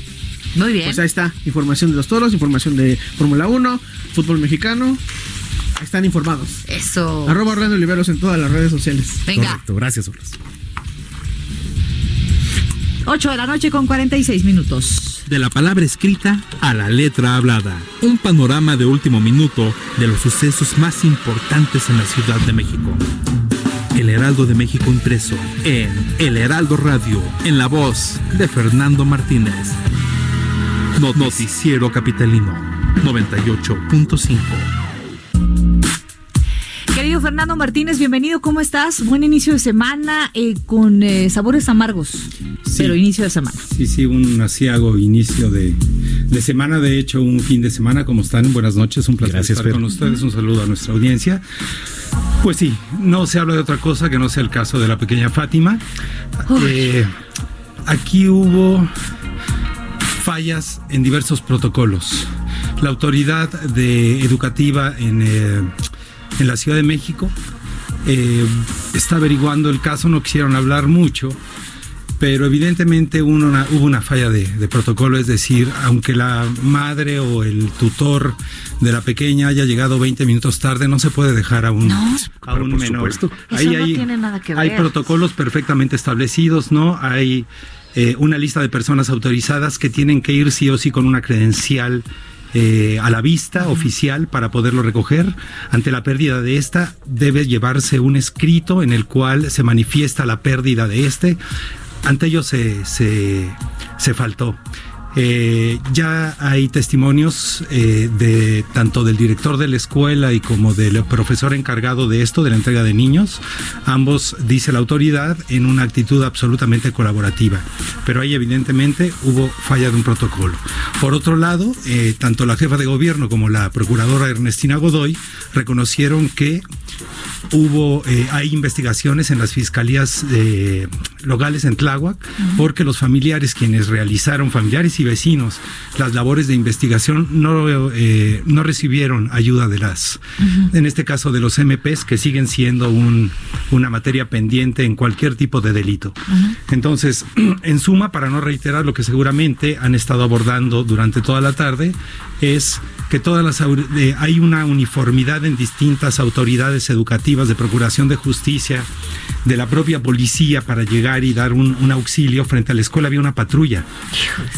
[SPEAKER 5] Muy bien.
[SPEAKER 20] Pues ahí está, información de los toros, información de Fórmula 1, fútbol mexicano. Están informados.
[SPEAKER 5] Eso.
[SPEAKER 20] Arroba Orlando Oliveros en todas las redes sociales.
[SPEAKER 5] Venga.
[SPEAKER 3] Correcto, gracias, Orlas.
[SPEAKER 5] 8 de la noche con 46 minutos.
[SPEAKER 21] De la palabra escrita a la letra hablada. Un panorama de último minuto de los sucesos más importantes en la Ciudad de México. El Heraldo de México impreso en El Heraldo Radio, en la voz de Fernando Martínez. No- Noticiero Capitalino 98.5.
[SPEAKER 5] Querido querido Fernando Martínez, bienvenido, ¿cómo estás? Buen inicio de semana eh, con eh, sabores amargos, pero inicio de semana.
[SPEAKER 10] Sí, sí, un asiago inicio de, de semana, de hecho, un fin de semana. ¿Cómo están? Buenas noches, un placer
[SPEAKER 3] Gracias,
[SPEAKER 10] estar
[SPEAKER 3] Fer.
[SPEAKER 10] con ustedes. Un saludo a nuestra audiencia. Pues sí, no se habla de otra cosa que no sea el caso de la pequeña Fátima. Eh, aquí hubo fallas en diversos protocolos. La autoridad de educativa en, eh, en la Ciudad de México eh, está averiguando el caso, no quisieron hablar mucho, pero evidentemente hubo una, hubo una falla de, de protocolo, es decir, aunque la madre o el tutor de la pequeña haya llegado 20 minutos tarde, no se puede dejar a un, a un
[SPEAKER 3] por
[SPEAKER 10] menor.
[SPEAKER 3] supuesto.
[SPEAKER 5] Eso no tiene nada que
[SPEAKER 10] hay
[SPEAKER 5] ver.
[SPEAKER 10] protocolos perfectamente establecidos, ¿no? Hay eh, una lista de personas autorizadas que tienen que ir sí o sí con una credencial eh, a la vista oficial para poderlo recoger. Ante la pérdida de esta, debe llevarse un escrito en el cual se manifiesta la pérdida de este. Ante ello se, se, se faltó. Eh, ya hay testimonios eh, de tanto del director de la escuela y como del profesor encargado de esto, de la entrega de niños. Ambos, dice la autoridad, en una actitud absolutamente colaborativa. Pero ahí evidentemente hubo falla de un protocolo. Por otro lado, eh, tanto la jefa de gobierno como la procuradora Ernestina Godoy reconocieron que hubo eh, hay investigaciones en las fiscalías eh, locales en Tláhuac porque los familiares quienes realizaron familiares y vecinos las labores de investigación no eh, no recibieron ayuda de las en este caso de los MPs que siguen siendo un, una materia pendiente en cualquier tipo de delito. Entonces [CLEARS THROAT] en suma para no reiterar lo que seguramente han estado abordando durante toda la tarde es que todas las eh, hay una uniformidad en distintas autoridades educativas de procuración de justicia de la propia policía para llegar y dar un, un auxilio. Frente a la escuela había una patrulla.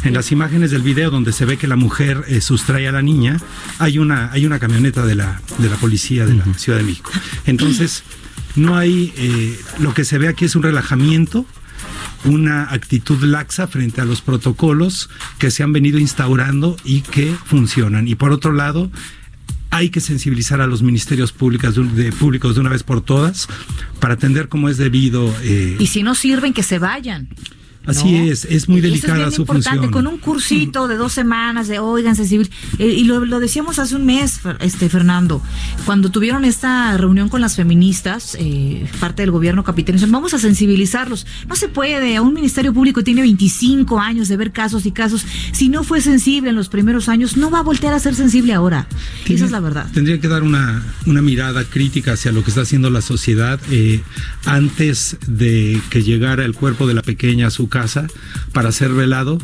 [SPEAKER 10] En las imágenes del video donde se ve que la mujer eh, sustrae a la niña hay una hay una camioneta de la de la policía de la Ciudad de México. Entonces no hay eh, lo que se ve aquí es un relajamiento una actitud laxa frente a los protocolos que se han venido instaurando y que funcionan. Y por otro lado, hay que sensibilizar a los ministerios públicos de, públicos de una vez por todas para atender como es debido. eh,
[SPEAKER 5] Y si no sirven, que se vayan.
[SPEAKER 10] Así
[SPEAKER 5] ¿no?
[SPEAKER 10] es, es muy
[SPEAKER 5] eso
[SPEAKER 10] delicada
[SPEAKER 5] bien
[SPEAKER 10] su
[SPEAKER 5] importante,
[SPEAKER 10] función.
[SPEAKER 5] con un cursito de dos semanas de oigan sensibil eh, y lo, lo decíamos hace un mes este Fernando cuando tuvieron esta reunión con las feministas eh, parte del gobierno capitalino vamos a sensibilizarlos no se puede un ministerio público tiene 25 años de ver casos y casos si no fue sensible en los primeros años no va a voltear a ser sensible ahora esa es la verdad
[SPEAKER 10] Tendría que dar una, una mirada crítica hacia lo que está haciendo la sociedad eh, antes de que llegara el cuerpo de la pequeña a su casa para ser velado.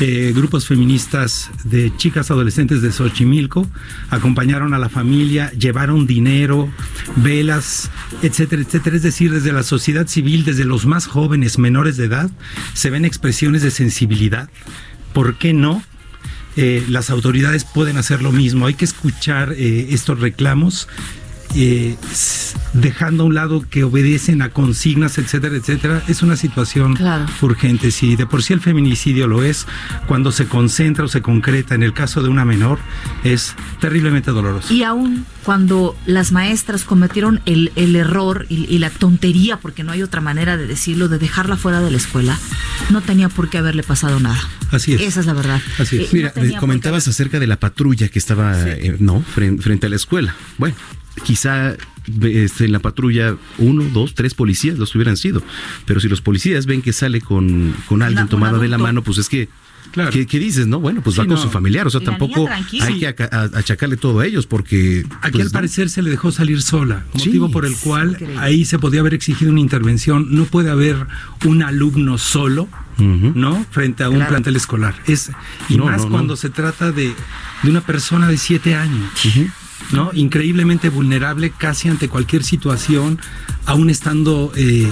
[SPEAKER 10] Eh, grupos feministas de chicas adolescentes de Xochimilco acompañaron a la familia, llevaron dinero, velas, etcétera, etcétera. Es decir, desde la sociedad civil, desde los más jóvenes, menores de edad, se ven expresiones de sensibilidad. ¿Por qué no? eh, las autoridades pueden hacer lo mismo. Hay que escuchar eh, estos reclamos. Eh, dejando a un lado que obedecen a consignas, etcétera, etcétera, es una situación urgente. Si de por sí el feminicidio lo es, cuando se concentra o se concreta en el caso de una menor, es terriblemente doloroso.
[SPEAKER 5] Y aún cuando las maestras cometieron el, el error y, y la tontería, porque no hay otra manera de decirlo, de dejarla fuera de la escuela, no tenía por qué haberle pasado nada.
[SPEAKER 10] Así es.
[SPEAKER 5] Esa es la verdad. Eh,
[SPEAKER 3] Mira,
[SPEAKER 5] no
[SPEAKER 3] comentabas acerca de la patrulla que estaba, eh, no, frente, frente a la escuela. Bueno, quizá este, en la patrulla uno, dos, tres policías los hubieran sido. Pero si los policías ven que sale con, con alguien
[SPEAKER 10] un
[SPEAKER 3] tomado de la mano, pues es que.
[SPEAKER 10] Claro.
[SPEAKER 3] ¿qué, qué dices, no? Bueno, pues
[SPEAKER 10] Sí,
[SPEAKER 3] va con
[SPEAKER 10] no.
[SPEAKER 3] su familiar. O sea,
[SPEAKER 10] la
[SPEAKER 3] tampoco hay que achacarle todo a ellos porque.
[SPEAKER 10] Aquí
[SPEAKER 3] pues,
[SPEAKER 10] al parecer se le dejó salir sola,
[SPEAKER 3] Sí,
[SPEAKER 10] motivo por el cual
[SPEAKER 3] increíble.
[SPEAKER 10] ahí se podía haber exigido una intervención. No puede haber un alumno solo, ¿no? Frente a un
[SPEAKER 3] Claro.
[SPEAKER 10] plantel escolar. Es y
[SPEAKER 3] No,
[SPEAKER 10] más
[SPEAKER 3] no, no.
[SPEAKER 10] cuando se trata de, de una persona de siete años. ¿No? Increíblemente vulnerable casi ante cualquier situación, aún estando eh,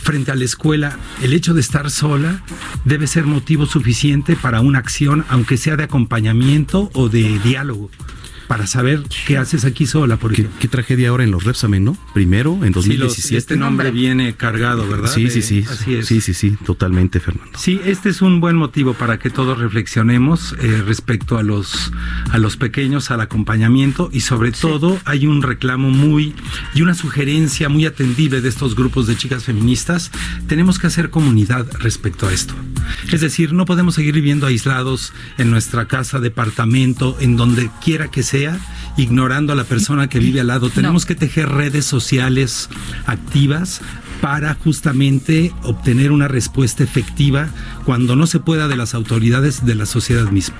[SPEAKER 10] frente a la escuela, el hecho de estar sola debe ser motivo suficiente para una acción, aunque sea de acompañamiento o de diálogo. Para saber qué haces aquí sola. Porque
[SPEAKER 3] ¿Qué, qué tragedia ahora en los Repsamen, ¿no? Primero, en
[SPEAKER 10] Sí, los-
[SPEAKER 3] 2017.
[SPEAKER 10] este nombre viene cargado, ¿verdad?
[SPEAKER 3] Sí, sí, sí.
[SPEAKER 10] Así es.
[SPEAKER 3] Sí, sí, sí, totalmente, Fernando.
[SPEAKER 10] Sí, este es un buen motivo para que todos reflexionemos eh, respecto a los a los pequeños, al acompañamiento y sobre todo hay un reclamo muy y una sugerencia muy atendible de estos grupos de chicas feministas. Tenemos que hacer comunidad respecto a esto. Es decir, no podemos seguir viviendo aislados en nuestra casa, departamento, en donde quiera que sea, ignorando a la persona que vive al lado. Tenemos que tejer redes sociales activas para justamente obtener una respuesta efectiva cuando no se pueda de las autoridades de la sociedad misma.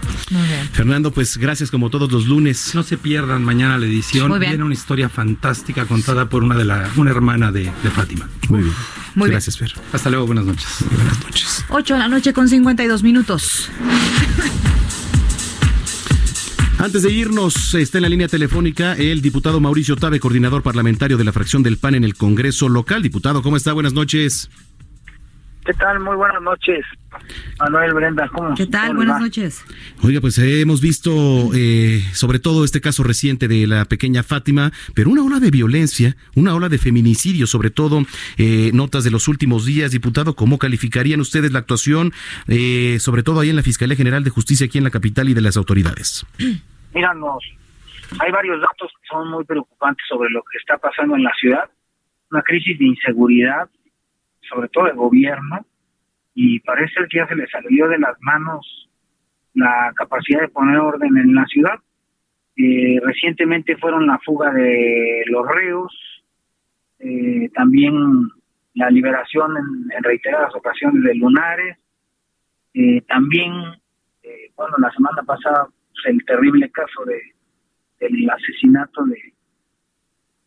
[SPEAKER 3] Fernando, pues gracias como todos los lunes.
[SPEAKER 10] No se pierdan mañana la edición.
[SPEAKER 5] Muy bien.
[SPEAKER 10] Viene una historia fantástica contada por una de la una hermana de, de Fátima.
[SPEAKER 3] Muy bien.
[SPEAKER 5] Muy
[SPEAKER 3] gracias, Fer.
[SPEAKER 10] Hasta luego, buenas noches.
[SPEAKER 3] Buenas noches.
[SPEAKER 5] 8 de la noche con 52 minutos.
[SPEAKER 3] Antes de irnos, está en la línea telefónica el diputado Mauricio Tabe, coordinador parlamentario de la fracción del PAN en el Congreso local. Diputado, ¿cómo está? Buenas noches.
[SPEAKER 22] ¿Qué tal? Muy buenas noches. Manuel Brenda, ¿cómo
[SPEAKER 5] ¿Qué tal?
[SPEAKER 22] cómo
[SPEAKER 5] Buenas
[SPEAKER 22] va?
[SPEAKER 5] noches.
[SPEAKER 3] Oiga, pues eh, hemos visto eh, sobre todo este caso reciente de la pequeña Fátima, pero una ola de violencia, una ola de feminicidio, sobre todo eh, notas de los últimos días, diputado, ¿cómo calificarían ustedes la actuación, eh, sobre todo ahí en la Fiscalía General de Justicia aquí en la capital y de las autoridades? [CLEARS THROAT]
[SPEAKER 22] Mira, nos- hay varios datos que son muy preocupantes sobre lo que está pasando en la ciudad. Una crisis de inseguridad, sobre todo de gobierno, y parece que ya se le salió de las manos la capacidad de poner orden en la ciudad. Eh, recientemente fueron la fuga de los reos, eh, también la liberación en, reiteradas ocasiones de lunares, eh, también, bueno, la semana pasada pues, el terrible caso de del asesinato de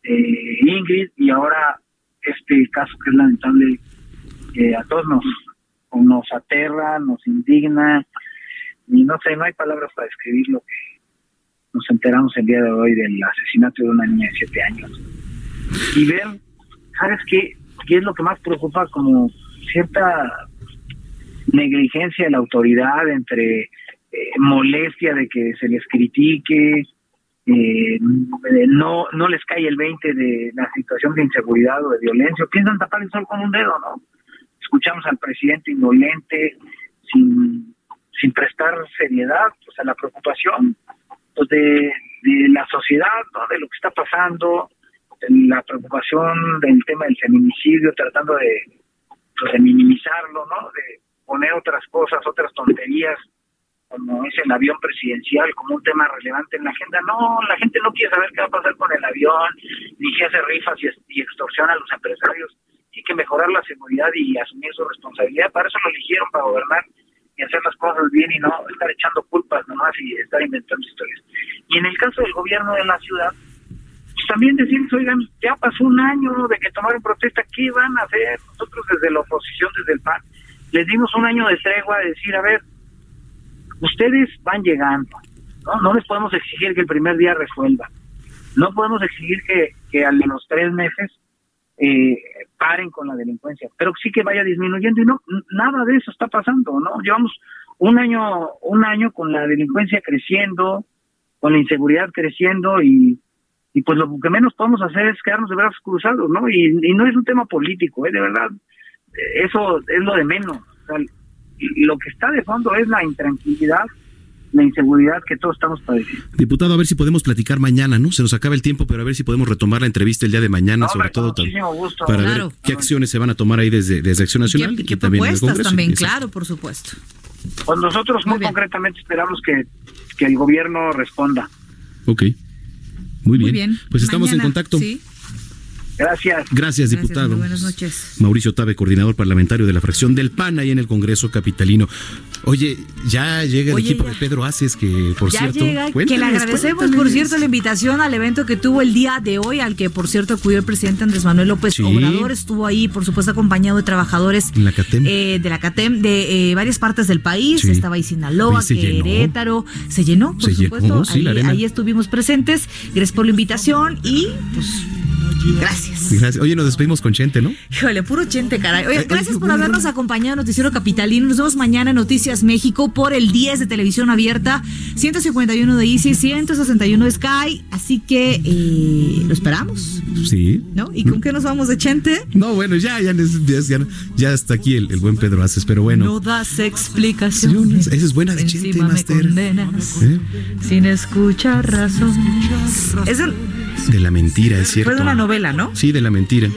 [SPEAKER 22] Ingrid y ahora este caso que es lamentable que a todos nos nos aterra, nos indigna y no sé, no hay palabras para describir lo que nos enteramos el día de hoy del asesinato de una niña de siete años y ver, ¿sabes qué? ¿Qué es lo que más preocupa? Como cierta negligencia de la autoridad entre eh, molestia de que se les critique, eh, no no les cae el 20 de la situación de inseguridad o de violencia, piensan tapar el sol con un dedo, ¿no? Escuchamos al presidente indolente, sin, sin prestar seriedad pues, a la preocupación pues, de, de la sociedad, ¿no? de lo que está pasando, la preocupación del tema del feminicidio, tratando de, pues, de minimizarlo, ¿no? de poner otras cosas, otras tonterías como es el avión presidencial, como un tema relevante en la agenda. No, la gente no quiere saber qué va a pasar con el avión, ni si hace rifas y, y extorsiona a los empresarios. Hay que mejorar la seguridad y asumir su responsabilidad. Para eso lo eligieron, para gobernar y hacer las cosas bien y no estar echando culpas nomás y estar inventando historias. Y en el caso del gobierno de la ciudad, pues también decirles, oigan, ya pasó un año de que tomaron protesta, ¿qué van a hacer? Nosotros desde la oposición, desde el PAN, les dimos un año de tregua de decir, a ver, ustedes van llegando, ¿no? No les podemos exigir que el primer día resuelvan. No podemos exigir que, que a los tres meses eh, paren con la delincuencia, pero sí que vaya disminuyendo y no, nada de eso está pasando, ¿no? Llevamos un año, un año con la delincuencia creciendo, con la inseguridad creciendo y, y pues lo que menos podemos hacer es quedarnos de brazos cruzados, ¿no? Y, y no es un tema político, ¿eh? De verdad, eso es lo de menos. Lo que está de fondo es la intranquilidad, la inseguridad que todos estamos padeciendo.
[SPEAKER 3] Diputado, a ver si podemos platicar mañana, ¿no? Se nos acaba el tiempo, pero a ver si podemos retomar la entrevista el día de mañana, sobre todo
[SPEAKER 22] gusto.
[SPEAKER 3] para
[SPEAKER 5] Claro.
[SPEAKER 3] ver qué acciones se van a tomar ahí desde, desde Acción Nacional
[SPEAKER 5] ¿Qué,
[SPEAKER 3] y
[SPEAKER 5] qué
[SPEAKER 3] también en el
[SPEAKER 5] propuestas
[SPEAKER 3] Congreso.
[SPEAKER 5] también?
[SPEAKER 3] Exacto.
[SPEAKER 5] Claro, por supuesto.
[SPEAKER 22] Pues nosotros muy, concretamente esperamos que, que el gobierno responda.
[SPEAKER 3] Ok. Muy bien.
[SPEAKER 5] Muy bien.
[SPEAKER 3] Pues estamos
[SPEAKER 5] Mañana,
[SPEAKER 3] en contacto.
[SPEAKER 5] Sí.
[SPEAKER 22] Gracias.
[SPEAKER 3] Gracias, diputado.
[SPEAKER 5] muy buenas noches.
[SPEAKER 3] Mauricio Tabe, coordinador parlamentario de la fracción del PAN ahí en el Congreso Capitalino. Oye, ya llega el
[SPEAKER 5] Oye,
[SPEAKER 3] equipo
[SPEAKER 5] ya.
[SPEAKER 3] de Pedro Aces, que por
[SPEAKER 5] ya
[SPEAKER 3] cierto.
[SPEAKER 5] llega, que le
[SPEAKER 3] cuéntales,
[SPEAKER 5] agradecemos, por cierto, la invitación al evento que tuvo el día de hoy, al que, por cierto, acudió el presidente Andrés Manuel López
[SPEAKER 3] Sí.
[SPEAKER 5] Obrador. Estuvo ahí, por supuesto, acompañado de trabajadores
[SPEAKER 3] En la CATEM.
[SPEAKER 5] eh, de la CATEM de eh, varias partes del país.
[SPEAKER 3] Sí.
[SPEAKER 5] Estaba ahí Sinaloa,
[SPEAKER 3] se llenó.
[SPEAKER 5] Querétaro. Se llenó, por
[SPEAKER 3] Se
[SPEAKER 5] supuesto.
[SPEAKER 3] llenó, sí,
[SPEAKER 5] ahí,
[SPEAKER 3] la arena.
[SPEAKER 5] ahí estuvimos presentes. Gracias por la invitación y, pues, Gracias.
[SPEAKER 3] Gracias. Oye, nos despedimos con Chente, ¿no?
[SPEAKER 5] Híjole, puro chente, caray. Oye, gracias por habernos acompañado en Noticiero Capitalino. Nos vemos mañana en Noticias México por el 10 de televisión abierta, 151 de Easy, 161 de Sky. Así que eh, lo esperamos,
[SPEAKER 3] Sí.
[SPEAKER 5] ¿no? ¿Y con qué nos vamos de chente?
[SPEAKER 3] No, bueno, ya, ya, ya, ya, ya está aquí el, el buen Pedro Aces, pero bueno.
[SPEAKER 5] No das explicaciones.
[SPEAKER 3] Esa es buena de Chente, Master.
[SPEAKER 5] condenas
[SPEAKER 3] ¿Eh?
[SPEAKER 5] sin escuchar razón. Es un-
[SPEAKER 3] De la mentira, es cierto.
[SPEAKER 5] fue de una novela, ¿no?
[SPEAKER 3] Sí, de la mentira.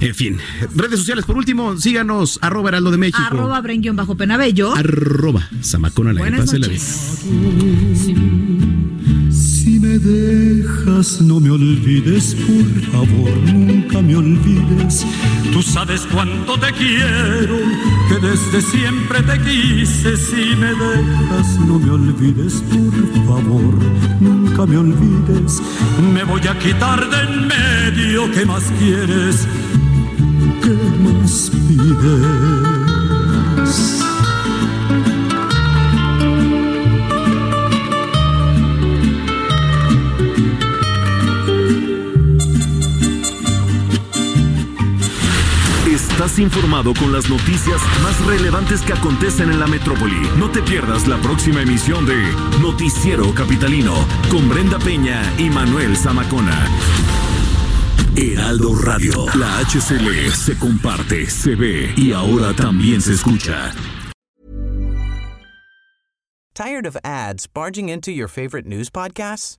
[SPEAKER 3] En fin, redes sociales, por último, síganos, arroba Heraldo de México.
[SPEAKER 5] Arroba Bren bajo Penabello.
[SPEAKER 3] Arroba Zamacona la
[SPEAKER 5] Buenas
[SPEAKER 3] pase la
[SPEAKER 5] noches.
[SPEAKER 4] Me dejas, no me olvides, por favor, nunca me olvides. Tú sabes cuánto te quiero, que desde siempre te quise. Si me dejas, no me olvides, por favor, nunca me olvides. Me voy a quitar de en medio, ¿qué más quieres? ¿Qué más pides?
[SPEAKER 2] Informado con las noticias más relevantes que acontecen en la metrópoli. No te pierdas la próxima emisión de Noticiero Capitalino con Brenda Peña y Manuel Zamacona. Heraldo Radio, la HCL se comparte, se ve y ahora también se escucha.
[SPEAKER 23] Tired of ads barging into your favorite news podcasts?